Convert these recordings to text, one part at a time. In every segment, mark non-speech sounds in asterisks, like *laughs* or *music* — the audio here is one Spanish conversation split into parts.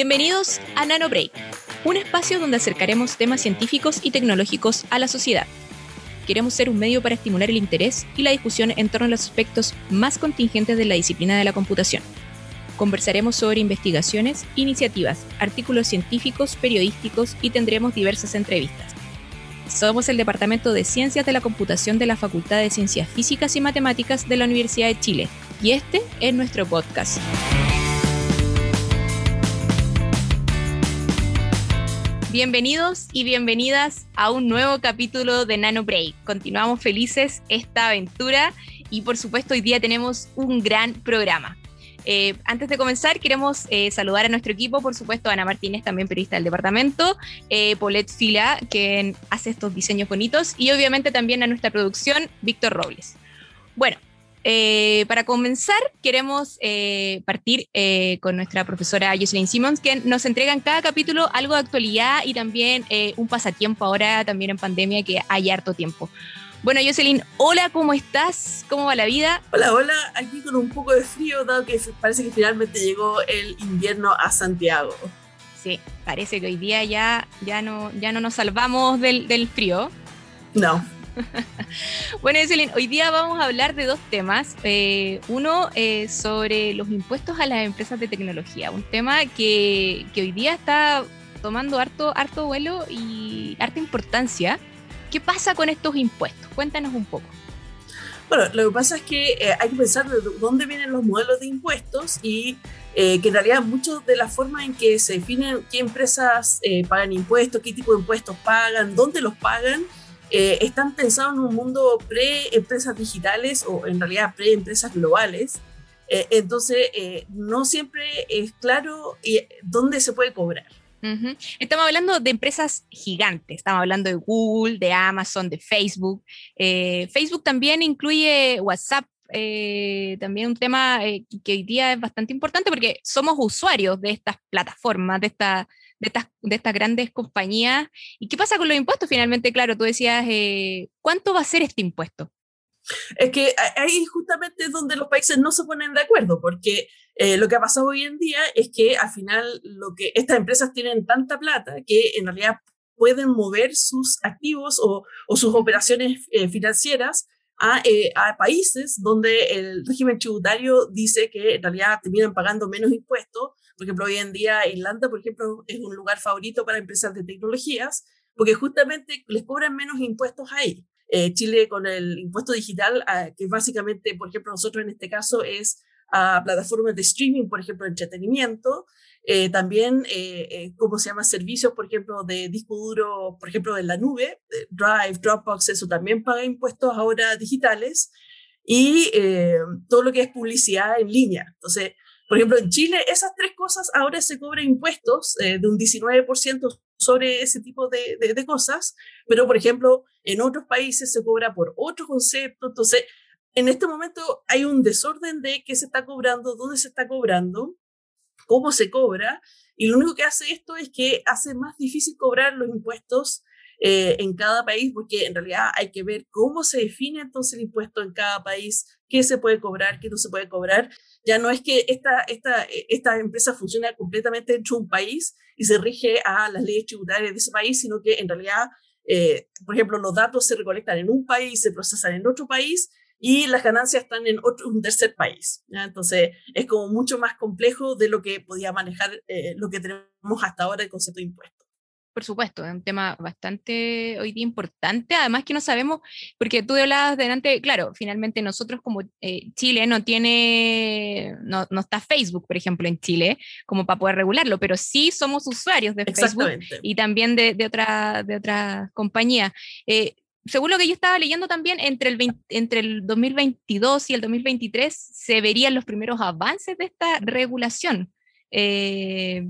Bienvenidos a NanoBreak, un espacio donde acercaremos temas científicos y tecnológicos a la sociedad. Queremos ser un medio para estimular el interés y la discusión en torno a los aspectos más contingentes de la disciplina de la computación. Conversaremos sobre investigaciones, iniciativas, artículos científicos, periodísticos y tendremos diversas entrevistas. Somos el Departamento de Ciencias de la Computación de la Facultad de Ciencias Físicas y Matemáticas de la Universidad de Chile y este es nuestro podcast. Bienvenidos y bienvenidas a un nuevo capítulo de Nano Break. Continuamos felices esta aventura y por supuesto hoy día tenemos un gran programa. Eh, antes de comenzar, queremos eh, saludar a nuestro equipo, por supuesto, Ana Martínez, también periodista del departamento, eh, Paulette Fila, quien hace estos diseños bonitos, y obviamente también a nuestra producción, Víctor Robles. Bueno, eh, para comenzar, queremos eh, partir eh, con nuestra profesora Jocelyn Simmons, que nos entrega en cada capítulo algo de actualidad y también un pasatiempo ahora, también en pandemia, que hay harto tiempo. Bueno, Jocelyn, hola, ¿cómo estás? ¿Cómo va la vida? Hola, hola, aquí con un poco de frío, dado que parece que finalmente llegó el invierno a Santiago. Sí, parece que hoy día ya, ya, no, ya no nos salvamos del, del frío. No. *laughs* bueno, Jocelyn, hoy día vamos a hablar de dos temas. Eh, uno eh, sobre los impuestos a las empresas de tecnología, un tema que, hoy día está tomando harto, harto vuelo y harta importancia. ¿Qué pasa con estos impuestos? Cuéntanos un poco. Bueno, lo que pasa es que eh, hay que pensar de dónde vienen los modelos de impuestos y que en realidad mucho de la forma en que se definen qué empresas pagan impuestos, qué tipo de impuestos pagan, dónde los pagan, eh, están pensados en un mundo pre-empresas digitales o en realidad pre-empresas globales. Eh, entonces, eh, no siempre es claro dónde se puede cobrar. Estamos hablando de empresas gigantes, estamos hablando de Google, de Amazon, de Facebook. Facebook también incluye WhatsApp, también un tema que hoy día es bastante importante porque somos usuarios de estas plataformas, de, esta, de estas, de estas grandes compañías. ¿Y qué pasa con los impuestos? Finalmente, claro, tú decías, eh, ¿cuánto va a ser este impuesto? Es que ahí justamente es donde los países no se ponen de acuerdo, porque eh, lo que ha pasado hoy en día es que al final lo que estas empresas tienen tanta plata que en realidad pueden mover sus activos o, o sus operaciones eh, financieras a, a, países donde el régimen tributario dice que en realidad terminan pagando menos impuestos por ejemplo, hoy en día Irlanda, por ejemplo, es un lugar favorito para empresas de tecnologías porque justamente les cobran menos impuestos ahí. Eh, Chile con el impuesto digital, ah, que básicamente, por ejemplo, nosotros en este caso es a plataformas de streaming, por ejemplo, entretenimiento, eh, también, eh, ¿cómo se llama? Servicios, por ejemplo, de disco duro, por ejemplo, en la nube, Drive, Dropbox, eso también paga impuestos ahora digitales, y todo lo que es publicidad en línea. Entonces, por ejemplo, en Chile esas tres cosas ahora se cobran impuestos eh, de un 19% sobre ese tipo de, de, cosas, pero por ejemplo, en otros países se cobra por otro concepto. Entonces, en este momento hay un desorden de qué se está cobrando, dónde se está cobrando, cómo se cobra, y lo único que hace esto es que hace más difícil cobrar los impuestos eh, en cada país, porque en realidad hay que ver cómo se define entonces el impuesto en cada país, qué se puede cobrar, qué no se puede cobrar. Ya no es que esta, esta, esta empresa funcione completamente dentro de un país y se rige a las leyes tributarias de ese país, sino que en realidad, eh, por ejemplo, los datos se recolectan en un país, se procesan en otro país y las ganancias están en otro, un tercer país. Entonces, es como mucho más complejo de lo que podía manejar eh, lo que tenemos hasta ahora el concepto de impuesto por supuesto, es un tema bastante hoy día importante, además que no sabemos, porque tú hablabas delante, claro, finalmente nosotros como eh, Chile no tiene, no, no, está Facebook, por ejemplo, en Chile, como para poder regularlo, pero sí somos usuarios de Facebook y también de, de otras de otra compañías. Eh, según lo que yo estaba leyendo también, entre el, entre el 2022 y el 2023 se verían los primeros avances de esta regulación. Eh,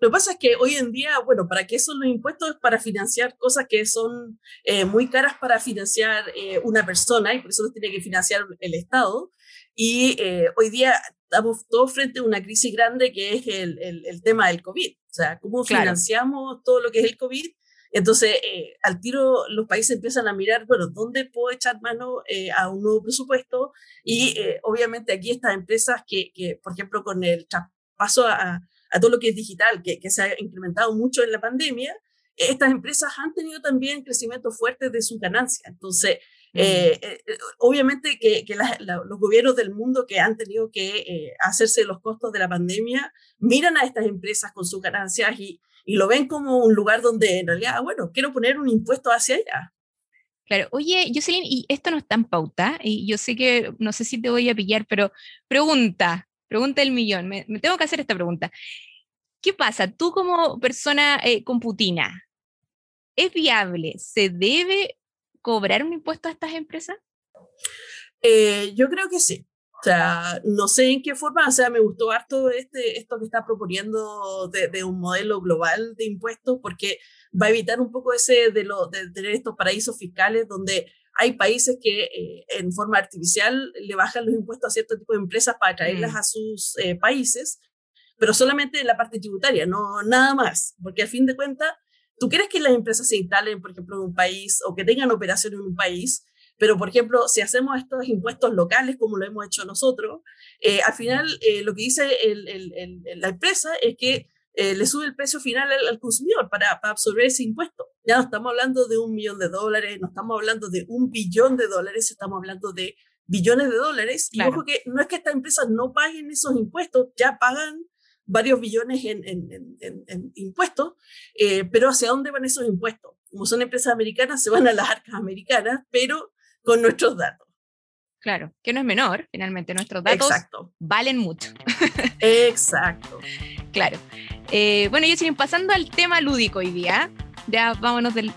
lo que pasa es que hoy en día, bueno, ¿para qué son los impuestos? Para financiar cosas que son eh, muy caras para financiar eh, una persona y por eso los tiene que financiar el Estado. Y eh, hoy día estamos todos frente a una crisis grande que es el, el, tema del COVID. O sea, ¿cómo financiamos todo lo que es el COVID? Entonces, al tiro los países empiezan a mirar, bueno, ¿dónde puedo echar mano a un nuevo presupuesto? Y obviamente aquí estas empresas que, que, por ejemplo, con el traspaso a, a todo lo que es digital, que, que se ha incrementado mucho en la pandemia, estas empresas han tenido también crecimiento fuerte de su ganancia. Entonces, eh, eh, eh, obviamente que, los gobiernos del mundo que han tenido que hacerse los costos de la pandemia miran a estas empresas con sus ganancias y, y, lo ven como un lugar donde en realidad, bueno, quiero poner un impuesto hacia allá. Claro, oye, Jocelyn, y esto no está en pauta, y yo sé que no sé si te voy a pillar, pero pregunta, pregunta del millón, me, tengo que hacer esta pregunta. ¿Qué pasa? Tú como persona computina, ¿es viable? ¿Se debe cobrar un impuesto a estas empresas? Eh, yo creo que sí. O sea, no sé en qué forma, o sea, me gustó harto este, esto que está proponiendo de, un modelo global de impuestos, porque va a evitar un poco ese de, lo, de tener estos paraísos fiscales donde hay países que eh, en forma artificial le bajan los impuestos a cierto tipo de empresas para traerlas mm. a sus eh, países, pero solamente en la parte tributaria, no nada más, porque a fin de cuentas ¿Tú quieres que las empresas se instalen, por ejemplo, en un país o que tengan operación en un país? Pero, por ejemplo, si hacemos estos impuestos locales, como lo hemos hecho nosotros, eh, al final eh, lo que dice la empresa es que eh, le sube el precio final al, consumidor para, absorber ese impuesto. Ya no estamos hablando de un millón de dólares, no estamos hablando de un billón de dólares, estamos hablando de billones de dólares. Y ojo que no es que estas empresas no paguen esos impuestos, ya pagan varios billones en, en, impuestos, eh, pero ¿hacia dónde van esos impuestos? Como son empresas americanas, se van a las arcas americanas, pero con nuestros datos. Claro, que no es menor, finalmente nuestros datos valen mucho. Exacto. *laughs* claro. Eh, bueno, yo siguen pasando al tema lúdico hoy día. Ya vámonos del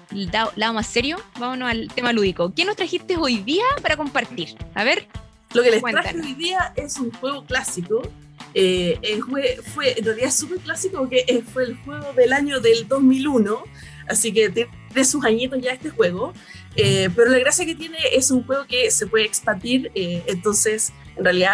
lado más serio, vámonos al tema lúdico. ¿Qué nos trajiste hoy día para compartir? A ver. Lo que les traje hoy día es un juego clásico eh, fue, fue, en realidad súper clásico porque eh, fue el juego del año del 2001, así que tiene sus añitos ya este juego. Eh, pero la gracia que tiene es un juego que se puede expandir, entonces en realidad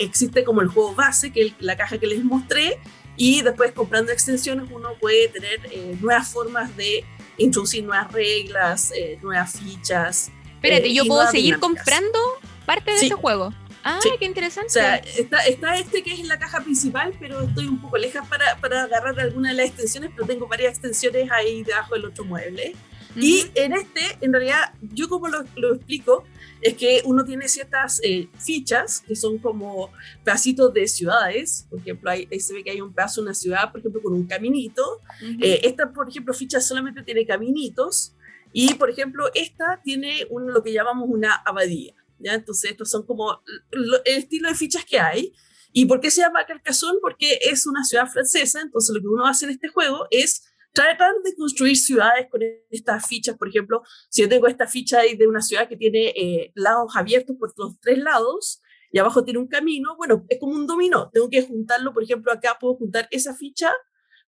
existe como el juego base, que es la caja que les mostré, y después comprando extensiones uno puede tener nuevas formas de introducir nuevas reglas, nuevas fichas. Espérate, ¿yo puedo seguir comprando parte de ese juego? Ah, qué interesante. O sea, está, está, este que es la caja principal, pero estoy un poco lejos para, para agarrar alguna de las extensiones, pero tengo varias extensiones ahí debajo del otro mueble. Y en este, en realidad, yo como lo, lo explico, es que uno tiene ciertas eh, fichas que son como pedacitos de ciudades. Por ejemplo, ahí, se ve que hay un pedazo de una ciudad, por ejemplo, con un caminito. Eh, esta, por ejemplo, ficha solamente tiene caminitos. Y, por ejemplo, esta tiene un, lo que llamamos una abadía. ¿ya? Entonces, estos son como el estilo de fichas que hay. ¿Y por qué se llama Carcassonne? Porque es una ciudad francesa, entonces lo que uno hace en este juego es tratar de construir ciudades con estas fichas. Por ejemplo, si yo tengo esta ficha de una ciudad que tiene eh, lados abiertos por los tres lados y abajo tiene un camino, bueno, es como un dominó. Tengo que juntarlo, por ejemplo, acá puedo juntar esa ficha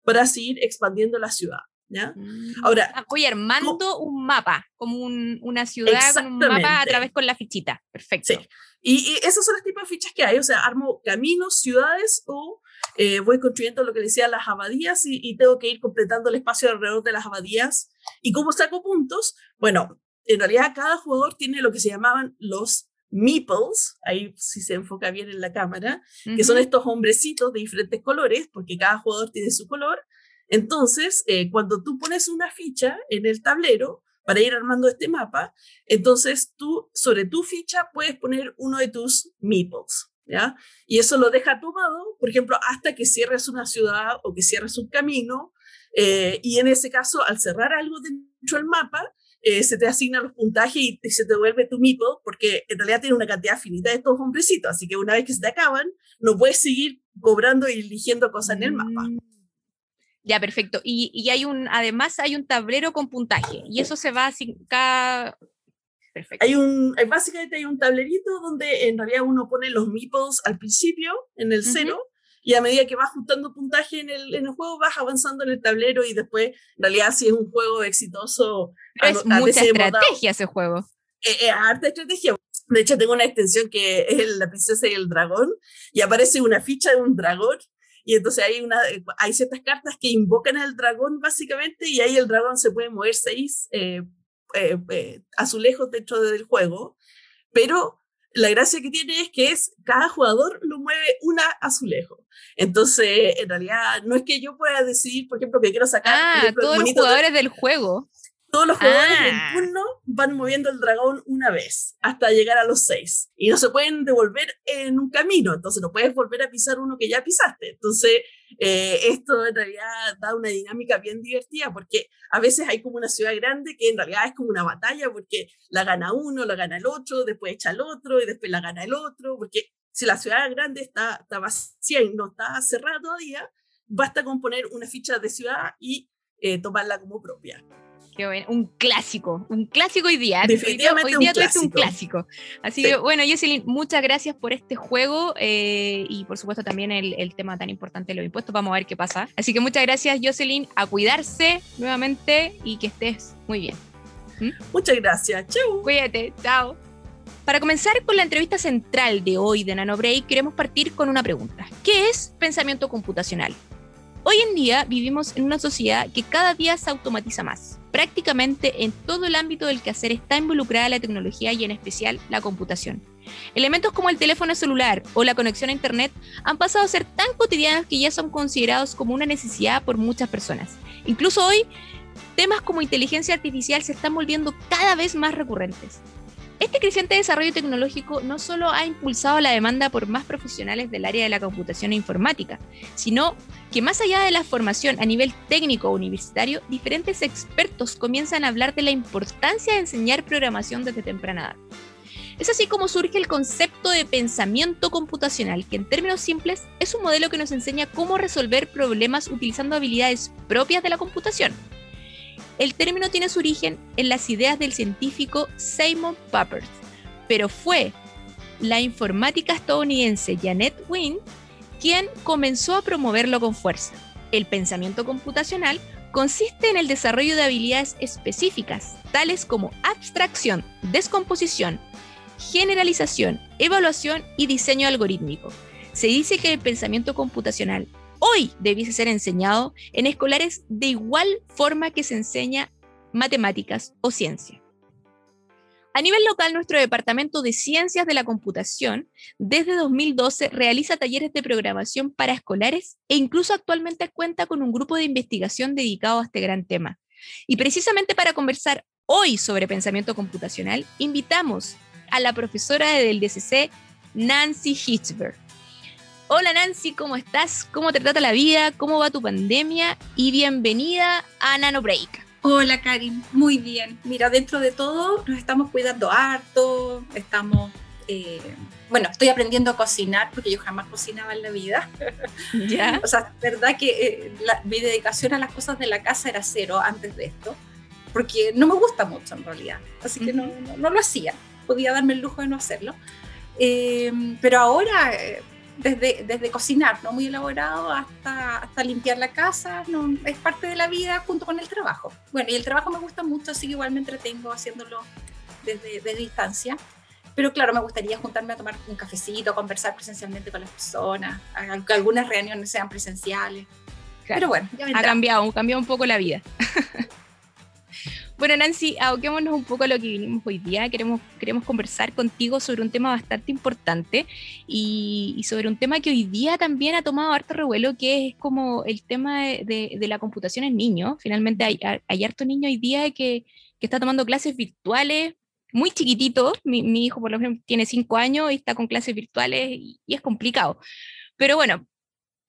para seguir expandiendo la ciudad. ¿Ya? Mm. Ahora, ah, voy armando un mapa, como una ciudad con un mapa a través con la fichita. Perfecto. Sí. Y, esos son los tipos de fichas que hay, o sea, armo caminos, ciudades o eh, voy construyendo lo que decía las abadías y, tengo que ir completando el espacio alrededor de las abadías. ¿Y cómo saco puntos? Bueno, en realidad cada jugador tiene lo que se llamaban los meeples, ahí si se enfoca bien en la cámara, que son estos hombrecitos de diferentes colores, porque cada jugador tiene su color, entonces, eh, cuando tú pones una ficha en el tablero para ir armando este mapa, entonces tú sobre tu ficha puedes poner uno de tus meeples. ¿Ya? Y eso lo deja tomado, por ejemplo, hasta que cierres una ciudad o que cierres un camino. Eh, y en ese caso, al cerrar algo dentro del mapa, eh, se te asignan los puntajes y, se te devuelve tu meeple, porque en realidad tiene una cantidad finita de estos hombrecitos. Así que una vez que se te acaban, no puedes seguir cobrando y eligiendo cosas en el mapa. Ya, perfecto. Y, hay un, además hay un tablero con puntaje. Y eso se va así cada. Perfecto. Hay un, básicamente hay un tablerito donde en realidad uno pone los meeples al principio, en el cero, y a medida que vas juntando puntaje en el, en el juego, vas avanzando en el tablero y después, en realidad, si es un juego exitoso. es mucha estrategia ese juego. Eh, eh, harta estrategia. De hecho, tengo una extensión que es la princesa y el dragón, y aparece una ficha de un dragón y entonces hay, una, eh, hay ciertas cartas que invocan al dragón básicamente y ahí el dragón se puede mover seis eh, eh, eh, azulejos dentro del juego, pero la gracia que tiene es que es cada jugador lo mueve una azulejo. Entonces, en realidad, no es que yo pueda decidir, por ejemplo, que quiero sacar. Ah, todos los jugadores del juego. Todos los jugadores ah. turno van moviendo el dragón una vez hasta llegar a los seis. Y no se pueden devolver en un camino, entonces no puedes volver a pisar uno que ya pisaste. Entonces, eh, esto en realidad da una dinámica bien divertida porque a veces hay como una ciudad grande que en realidad es como una batalla porque la gana uno, la gana el otro, después echa el otro y después la gana el otro, porque si la ciudad grande está, está vacía y no está cerrada todavía, basta con poner una ficha de ciudad y eh, tomarla como propia. Qué bueno. Un clásico, un clásico hoy día. Definitivamente hoy día, un, un clásico. Así que bueno, Jocelyn, muchas gracias por este juego eh, y por supuesto también el, el, tema tan importante de los impuestos. Vamos a ver qué pasa. Así que muchas gracias, Jocelyn, a cuidarse nuevamente y que estés muy bien. ¿Mm? Muchas gracias. Chau. Cuídate. Chao. Para comenzar con la entrevista central de hoy de NanoBreak, queremos partir con una pregunta. ¿Qué es pensamiento computacional? Hoy en día vivimos en una sociedad que cada día se automatiza más. Prácticamente en todo el ámbito del quehacer está involucrada la tecnología y en especial la computación. Elementos como el teléfono celular o la conexión a Internet han pasado a ser tan cotidianos que ya son considerados como una necesidad por muchas personas. Incluso hoy, temas como inteligencia artificial se están volviendo cada vez más recurrentes. Este creciente desarrollo tecnológico no solo ha impulsado la demanda por más profesionales del área de la computación e informática, sino que más allá de la formación a nivel técnico universitario, diferentes expertos comienzan a hablar de la importancia de enseñar programación desde temprana edad. Es así como surge el concepto de pensamiento computacional, que en términos simples es un modelo que nos enseña cómo resolver problemas utilizando habilidades propias de la computación el término tiene su origen en las ideas del científico Simon Papert, pero fue la informática estadounidense Janet Wynne quien comenzó a promoverlo con fuerza. El pensamiento computacional consiste en el desarrollo de habilidades específicas, tales como abstracción, descomposición, generalización, evaluación y diseño algorítmico. Se dice que el pensamiento computacional hoy debiese ser enseñado en escolares de igual forma que se enseña matemáticas o ciencia. A nivel local, nuestro Departamento de Ciencias de la Computación desde 2012 realiza talleres de programación para escolares e incluso actualmente cuenta con un grupo de investigación dedicado a este gran tema. Y precisamente para conversar hoy sobre pensamiento computacional, invitamos a la profesora del DCC, Nancy Hitzberg. Hola Nancy, ¿cómo estás? ¿Cómo te trata la vida? ¿Cómo va tu pandemia? Y bienvenida a Nano Break. Hola Karin, muy bien. Mira, dentro de todo nos estamos cuidando harto, estamos... Eh, bueno, estoy aprendiendo a cocinar porque yo jamás cocinaba en la vida. *laughs* ¿Ya? o sea, verdad que eh, mi dedicación a las cosas de la casa era cero antes de esto, porque no me gusta mucho en realidad, así que no, no, lo hacía, podía darme el lujo de no hacerlo. Eh, pero ahora desde, desde cocinar, no muy elaborado, hasta, hasta limpiar la casa, no, es parte de la vida junto con el trabajo. Bueno, y el trabajo me gusta mucho, así que igual me entretengo haciéndolo desde, desde distancia. Pero claro, me gustaría juntarme a tomar un cafecito, conversar presencialmente con las personas, que algunas reuniones sean presenciales. Pero bueno, ya ha cambiado, ha cambiado un poco la vida. *laughs* Bueno, Nancy, aboquémonos un poco a lo que vinimos hoy día. Queremos, queremos conversar contigo sobre un tema bastante importante y, sobre un tema que hoy día también ha tomado harto revuelo, que es como el tema de, la computación en niños. Finalmente hay, hay harto niño hoy día que, está tomando clases virtuales muy chiquitito. Mi, hijo, por lo menos, tiene cinco años y está con clases virtuales y, y es complicado. Pero bueno,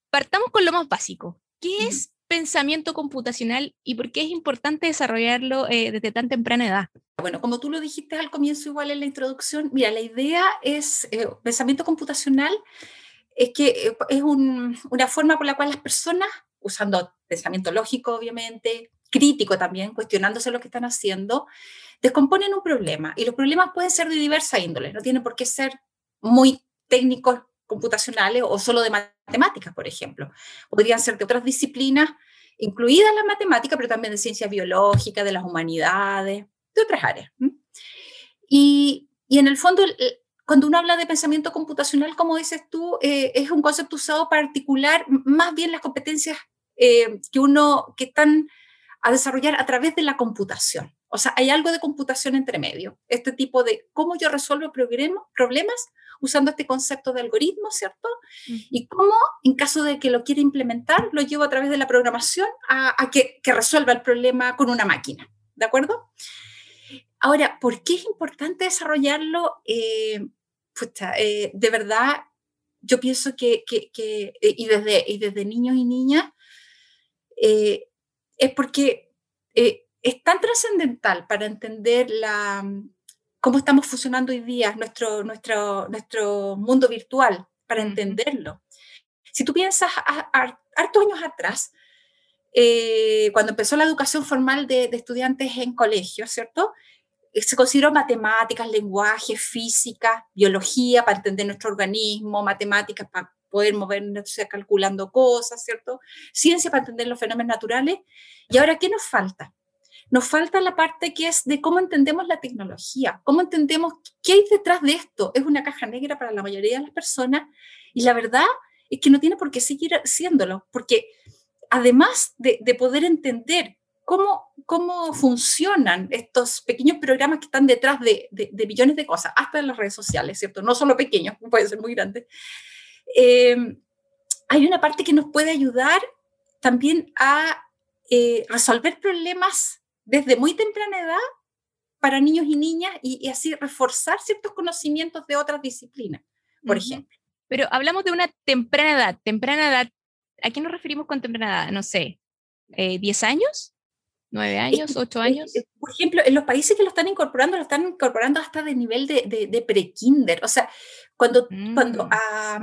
partamos con lo más básico. ¿Qué es pensamiento computacional y por qué es importante desarrollarlo eh, desde tan temprana edad? Bueno, como tú lo dijiste al comienzo, igual en la introducción, mira, la idea es, eh, pensamiento computacional, es que eh, es una forma por la cual las personas, usando pensamiento lógico, obviamente, crítico también, cuestionándose lo que están haciendo, descomponen un problema. Y los problemas pueden ser de diversa índole, no tienen por qué ser muy técnicos computacionales o solo de matemáticas, por ejemplo. Podrían ser de otras disciplinas, incluidas las matemáticas, pero también de ciencia biológica, de las humanidades, de otras áreas. Y, y en el fondo, cuando uno habla de pensamiento computacional, como dices tú, eh, es un concepto usado para articular más bien las competencias eh, que uno, que están a desarrollar a través de la computación. O sea, hay algo de computación entre medio. Este tipo de cómo yo resuelvo problemas usando este concepto de algoritmo, ¿cierto? Y cómo, en caso de que lo quiera implementar, lo llevo a través de la programación a, que, resuelva el problema con una máquina. ¿De acuerdo? Ahora, ¿por qué es importante desarrollarlo? Eh, eh, de verdad, yo pienso que, eh, y, desde, y desde niños y niñas, es porque es tan trascendental para entender la, cómo estamos funcionando hoy día, nuestro, nuestro, nuestro mundo virtual, para entenderlo. Si tú piensas a, hartos años atrás, eh, cuando empezó la educación formal de, estudiantes en colegios, ¿cierto? Eh, se consideró matemáticas, lenguaje, física, biología para entender nuestro organismo, matemáticas para poder movernos calculando cosas, ¿cierto? Ciencia para entender los fenómenos naturales. ¿Y ahora qué nos falta? Nos falta la parte que es de cómo entendemos la tecnología, cómo entendemos qué hay detrás de esto. Es una caja negra para la mayoría de las personas y la verdad es que no tiene por qué seguir siéndolo, porque además de, poder entender cómo, cómo funcionan estos pequeños programas que están detrás de, de, millones de cosas, hasta en las redes sociales, ¿cierto? No solo pequeños, *laughs* puede ser muy grandes. Eh, hay una parte que nos puede ayudar también a eh, resolver problemas desde muy temprana edad para niños y niñas y, así reforzar ciertos conocimientos de otras disciplinas, por ejemplo. Pero hablamos de una temprana edad. Temprana edad, ¿a qué nos referimos con temprana edad? No sé, eh, ¿10 años? ¿9 años? ¿8 años? Por ejemplo, en los países que lo están incorporando, lo están incorporando hasta de nivel de, de, pre-kinder. O sea, cuando, cuando mm. a,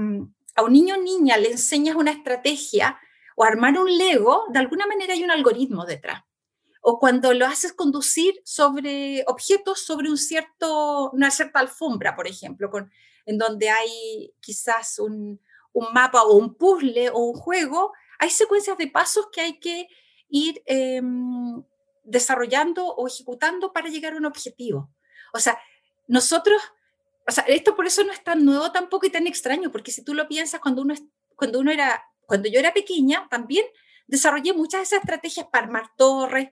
a, un niño o niña le enseñas una estrategia o armar un Lego, de alguna manera hay un algoritmo detrás o cuando lo haces conducir sobre objetos sobre un cierto, una cierta alfombra, por ejemplo, con, en donde hay quizás un, un, mapa o un puzzle o un juego, hay secuencias de pasos que hay que ir em, desarrollando o ejecutando para llegar a un objetivo. O sea, nosotros, o sea, esto por eso no es tan nuevo tampoco y tan extraño, porque si tú lo piensas, cuando uno, cuando uno era, cuando yo era pequeña, también desarrollé muchas de esas estrategias para armar torres,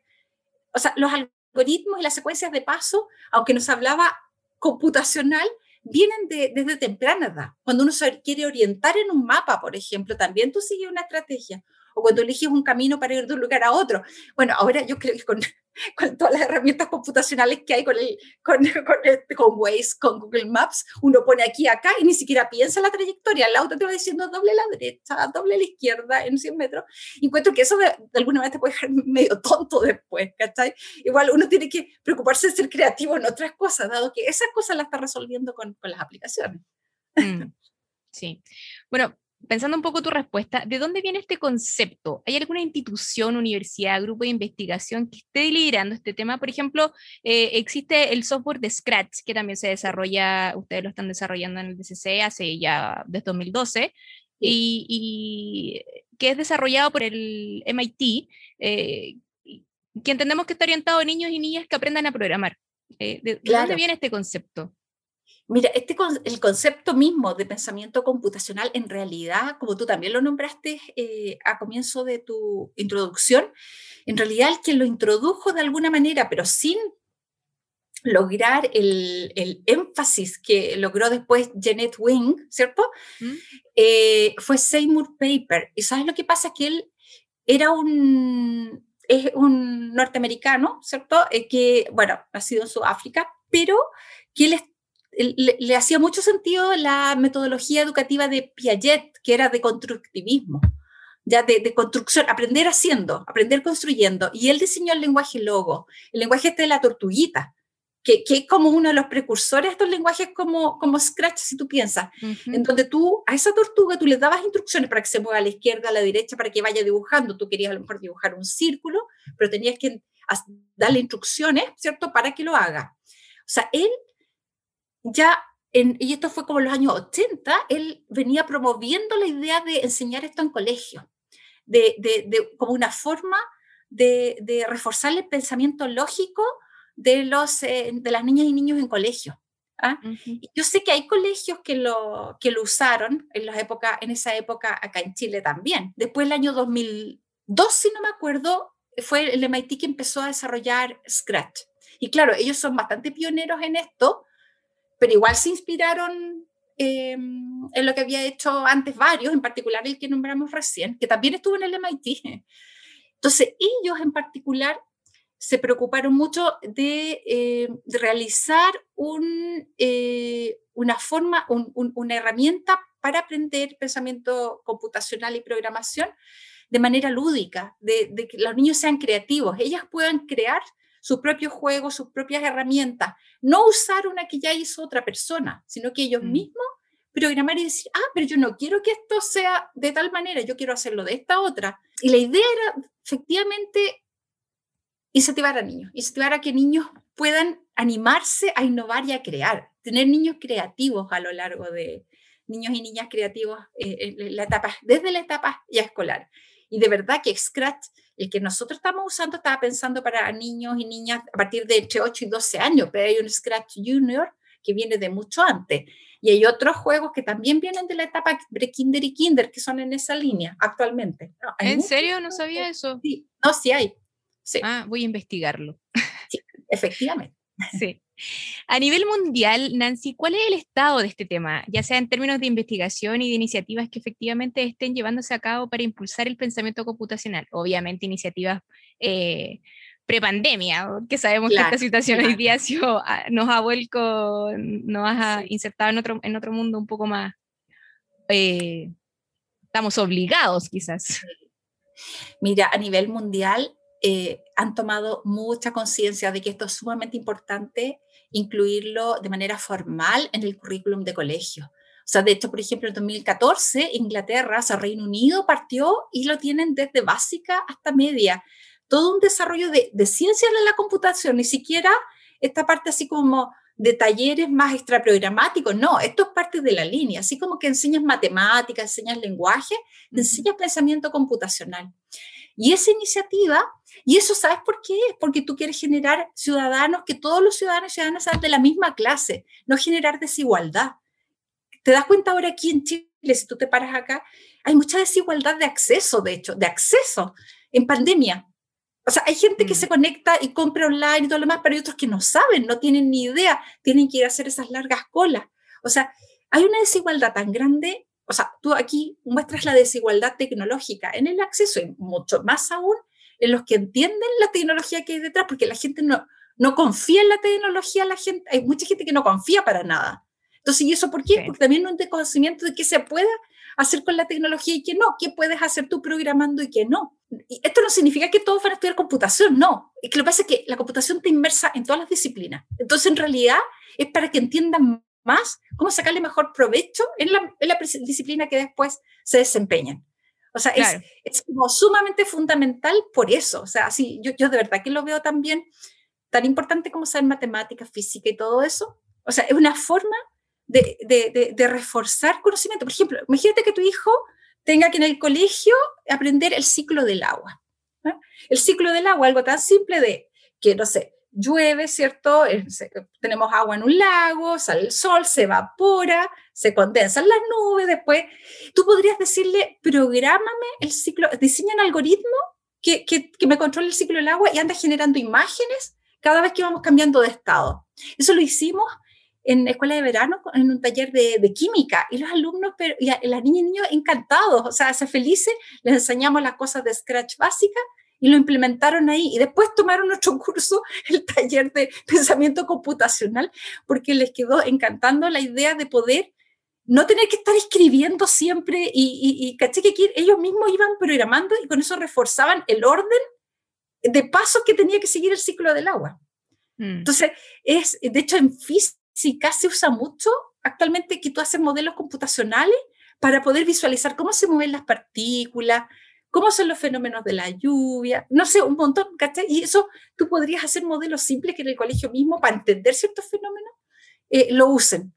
o sea, los algoritmos y las secuencias de paso, aunque nos hablaba computacional, vienen de, desde temprana edad. Cuando uno se quiere orientar en un mapa, por ejemplo, también tú sigues una estrategia o cuando eliges un camino para ir de un lugar a otro. Bueno, ahora yo creo que con, *laughs* con todas las herramientas computacionales que hay con, el, con, *laughs* con, Waze, con Google Maps, uno pone aquí, acá y ni siquiera piensa la trayectoria. El auto te va diciendo doble a la derecha, doble a la izquierda en 100 metros. Y encuentro que eso de, alguna manera te puede dejar *laughs* medio tonto después, ¿cachai? Igual uno tiene que preocuparse de ser creativo en otras cosas, dado que esas cosas las está resolviendo con, con las aplicaciones. Mm, sí. Bueno, pensando un poco tu respuesta, ¿de dónde viene este concepto? ¿Hay alguna institución, universidad, grupo de investigación que esté liderando este tema? Por ejemplo, eh, existe el software de Scratch, que también se desarrolla, ustedes lo están desarrollando en el DCC hace ya desde 2012, y, que es desarrollado por el MIT, eh, que entendemos que está orientado a niños y niñas que aprendan a programar. Eh, ¿De, dónde viene este concepto? Mira, este, el concepto mismo de pensamiento computacional, en realidad, como tú también lo nombraste eh, a comienzo de tu introducción, en realidad el que lo introdujo de alguna manera, pero sin lograr el, el énfasis que logró después Janet Wing, ¿cierto? ¿Mm? Eh, fue Seymour Paper. ¿Y sabes lo que pasa? Que él era un, es un norteamericano, ¿cierto? Eh, que, bueno, nacido en Sudáfrica, pero que él le, hacía mucho sentido la metodología educativa de Piaget, que era de constructivismo, ya de, construcción, aprender haciendo, aprender construyendo. Y él diseñó el lenguaje logo, el lenguaje este de la tortuguita, que, que, es como uno de los precursores de estos lenguajes como, como Scratch, si tú piensas, en donde tú a esa tortuga tú le dabas instrucciones para que se mueva a la izquierda, a la derecha, para que vaya dibujando. Tú querías a lo mejor dibujar un círculo, pero tenías que darle instrucciones, ¿cierto?, para que lo haga. O sea, él ya, en, y esto fue como en los años 80, él venía promoviendo la idea de enseñar esto en colegio, de, de, como una forma de, de, reforzar el pensamiento lógico de, los, eh, de las niñas y niños en colegio. ¿ah? Yo sé que hay colegios que lo, que lo usaron en, las épocas, en esa época acá en Chile también. Después del año 2002, si no me acuerdo, fue el MIT que empezó a desarrollar Scratch. Y claro, ellos son bastante pioneros en esto, pero igual se inspiraron em, en lo que había hecho antes varios, en particular el que nombramos recién, que también estuvo en el MIT. Entonces, ellos en particular se preocuparon mucho de, eh, realizar eh, una forma, una herramienta para aprender pensamiento computacional y programación de manera lúdica, de, que los niños sean creativos, ellas puedan crear sus propios juegos, sus propias herramientas, no usar una que ya hizo otra persona, sino que ellos mm. mismos programar y decir, ah, pero yo no quiero que esto sea de tal manera, yo quiero hacerlo de esta otra. Y la idea era efectivamente incentivar a niños, incentivar a que niños puedan animarse a innovar y a crear, tener niños creativos a lo largo de niños y niñas creativos eh, la etapa, desde la etapa ya escolar. Y de verdad que Scratch, el que nosotros estamos usando, estaba pensando para niños y niñas a partir de entre 8 y 12 años, pero hay un Scratch Junior que viene de mucho antes. Y hay otros juegos que también vienen de la etapa de Kinder y Kinder, que son en esa línea actualmente. ¿En serio? No sabía eso. Sí, no, sí hay. Ah, voy a investigarlo. Sí, efectivamente. Sí. A nivel mundial, Nancy, ¿cuál es el estado de este tema, ya sea en términos de investigación y de iniciativas que efectivamente estén llevándose a cabo para impulsar el pensamiento computacional? Obviamente iniciativas eh, prepandemia, que sabemos que esta situación hoy día nos ha vuelto, nos ha insertado en otro, en otro mundo un poco más, eh, estamos obligados quizás. Mira, a nivel mundial, eh, han tomado mucha conciencia de que esto es sumamente importante incluirlo de manera formal en el currículum de colegio. O sea, de hecho, por ejemplo, en 2014, Inglaterra, o sea, Reino Unido partió y lo tienen desde básica hasta media. Todo un desarrollo de, de ciencias de la computación, ni siquiera esta parte así como de talleres más extraprogramáticos, no, esto es parte de la línea, así como que enseñas matemáticas, enseñas lenguaje, enseñas pensamiento computacional. Y esa iniciativa, y eso sabes por qué? Porque tú quieres generar ciudadanos, que todos los ciudadanos y ciudadanas sean de la misma clase, no generar desigualdad. ¿Te das cuenta ahora aquí en Chile, si tú te paras acá, hay mucha desigualdad de acceso, de hecho, de acceso en pandemia. O sea, hay gente que mm. se conecta y compra online y todo lo demás, pero hay otros que no saben, no tienen ni idea, tienen que ir a hacer esas largas colas. O sea, hay una desigualdad tan grande o sea, tú aquí muestras la desigualdad tecnológica en el acceso y mucho más aún en los que entienden la tecnología que hay detrás, porque la gente no, no confía en la tecnología, la gente, hay mucha gente que no confía para nada. Entonces, ¿y eso por qué? Porque también no hay conocimiento de qué se puede hacer con la tecnología y qué no, qué puedes hacer tú programando y qué no. Y esto no significa que todos van a estudiar computación, no. Es que lo que pasa es que la computación te inmersa en todas las disciplinas. Entonces, en realidad, es para que entiendan más cómo sacarle mejor provecho en la, disciplina que después se desempeñan. O sea, es, es, como sumamente fundamental por eso. O sea, así, yo, yo de verdad que lo veo también tan importante como saber matemáticas, física y todo eso. O sea, es una forma de, de, de, reforzar conocimiento. Por ejemplo, imagínate que tu hijo tenga que en el colegio aprender el ciclo del agua. El ciclo del agua, algo tan simple de que, no sé, llueve, ¿cierto? Eh, tenemos agua en un lago, sale el sol, se evapora, se condensan las nubes, después tú podrías decirle, prográmame el ciclo, diseña un algoritmo que, que, me controle el ciclo del agua y anda generando imágenes cada vez que vamos cambiando de estado. Eso lo hicimos en escuela de verano, en un taller de, química, y los alumnos, pero, y las niñas y niños encantados, o sea, se felices, les enseñamos las cosas de Scratch básicas y lo implementaron ahí. Y después tomaron otro *laughs* curso, el taller de pensamiento computacional, porque les quedó encantando la idea de poder no tener que estar escribiendo siempre y, y, caché que ellos mismos iban programando y con eso reforzaban el orden de pasos que tenía que seguir el ciclo del agua. Mm. Entonces, es, de hecho, en física se usa mucho actualmente que tú haces modelos computacionales para poder visualizar cómo se mueven las partículas, cómo son los fenómenos de la lluvia, no sé, un montón, ¿cachai? Y eso tú podrías hacer modelos simples que en el colegio mismo, para entender ciertos fenómenos, eh, lo usen.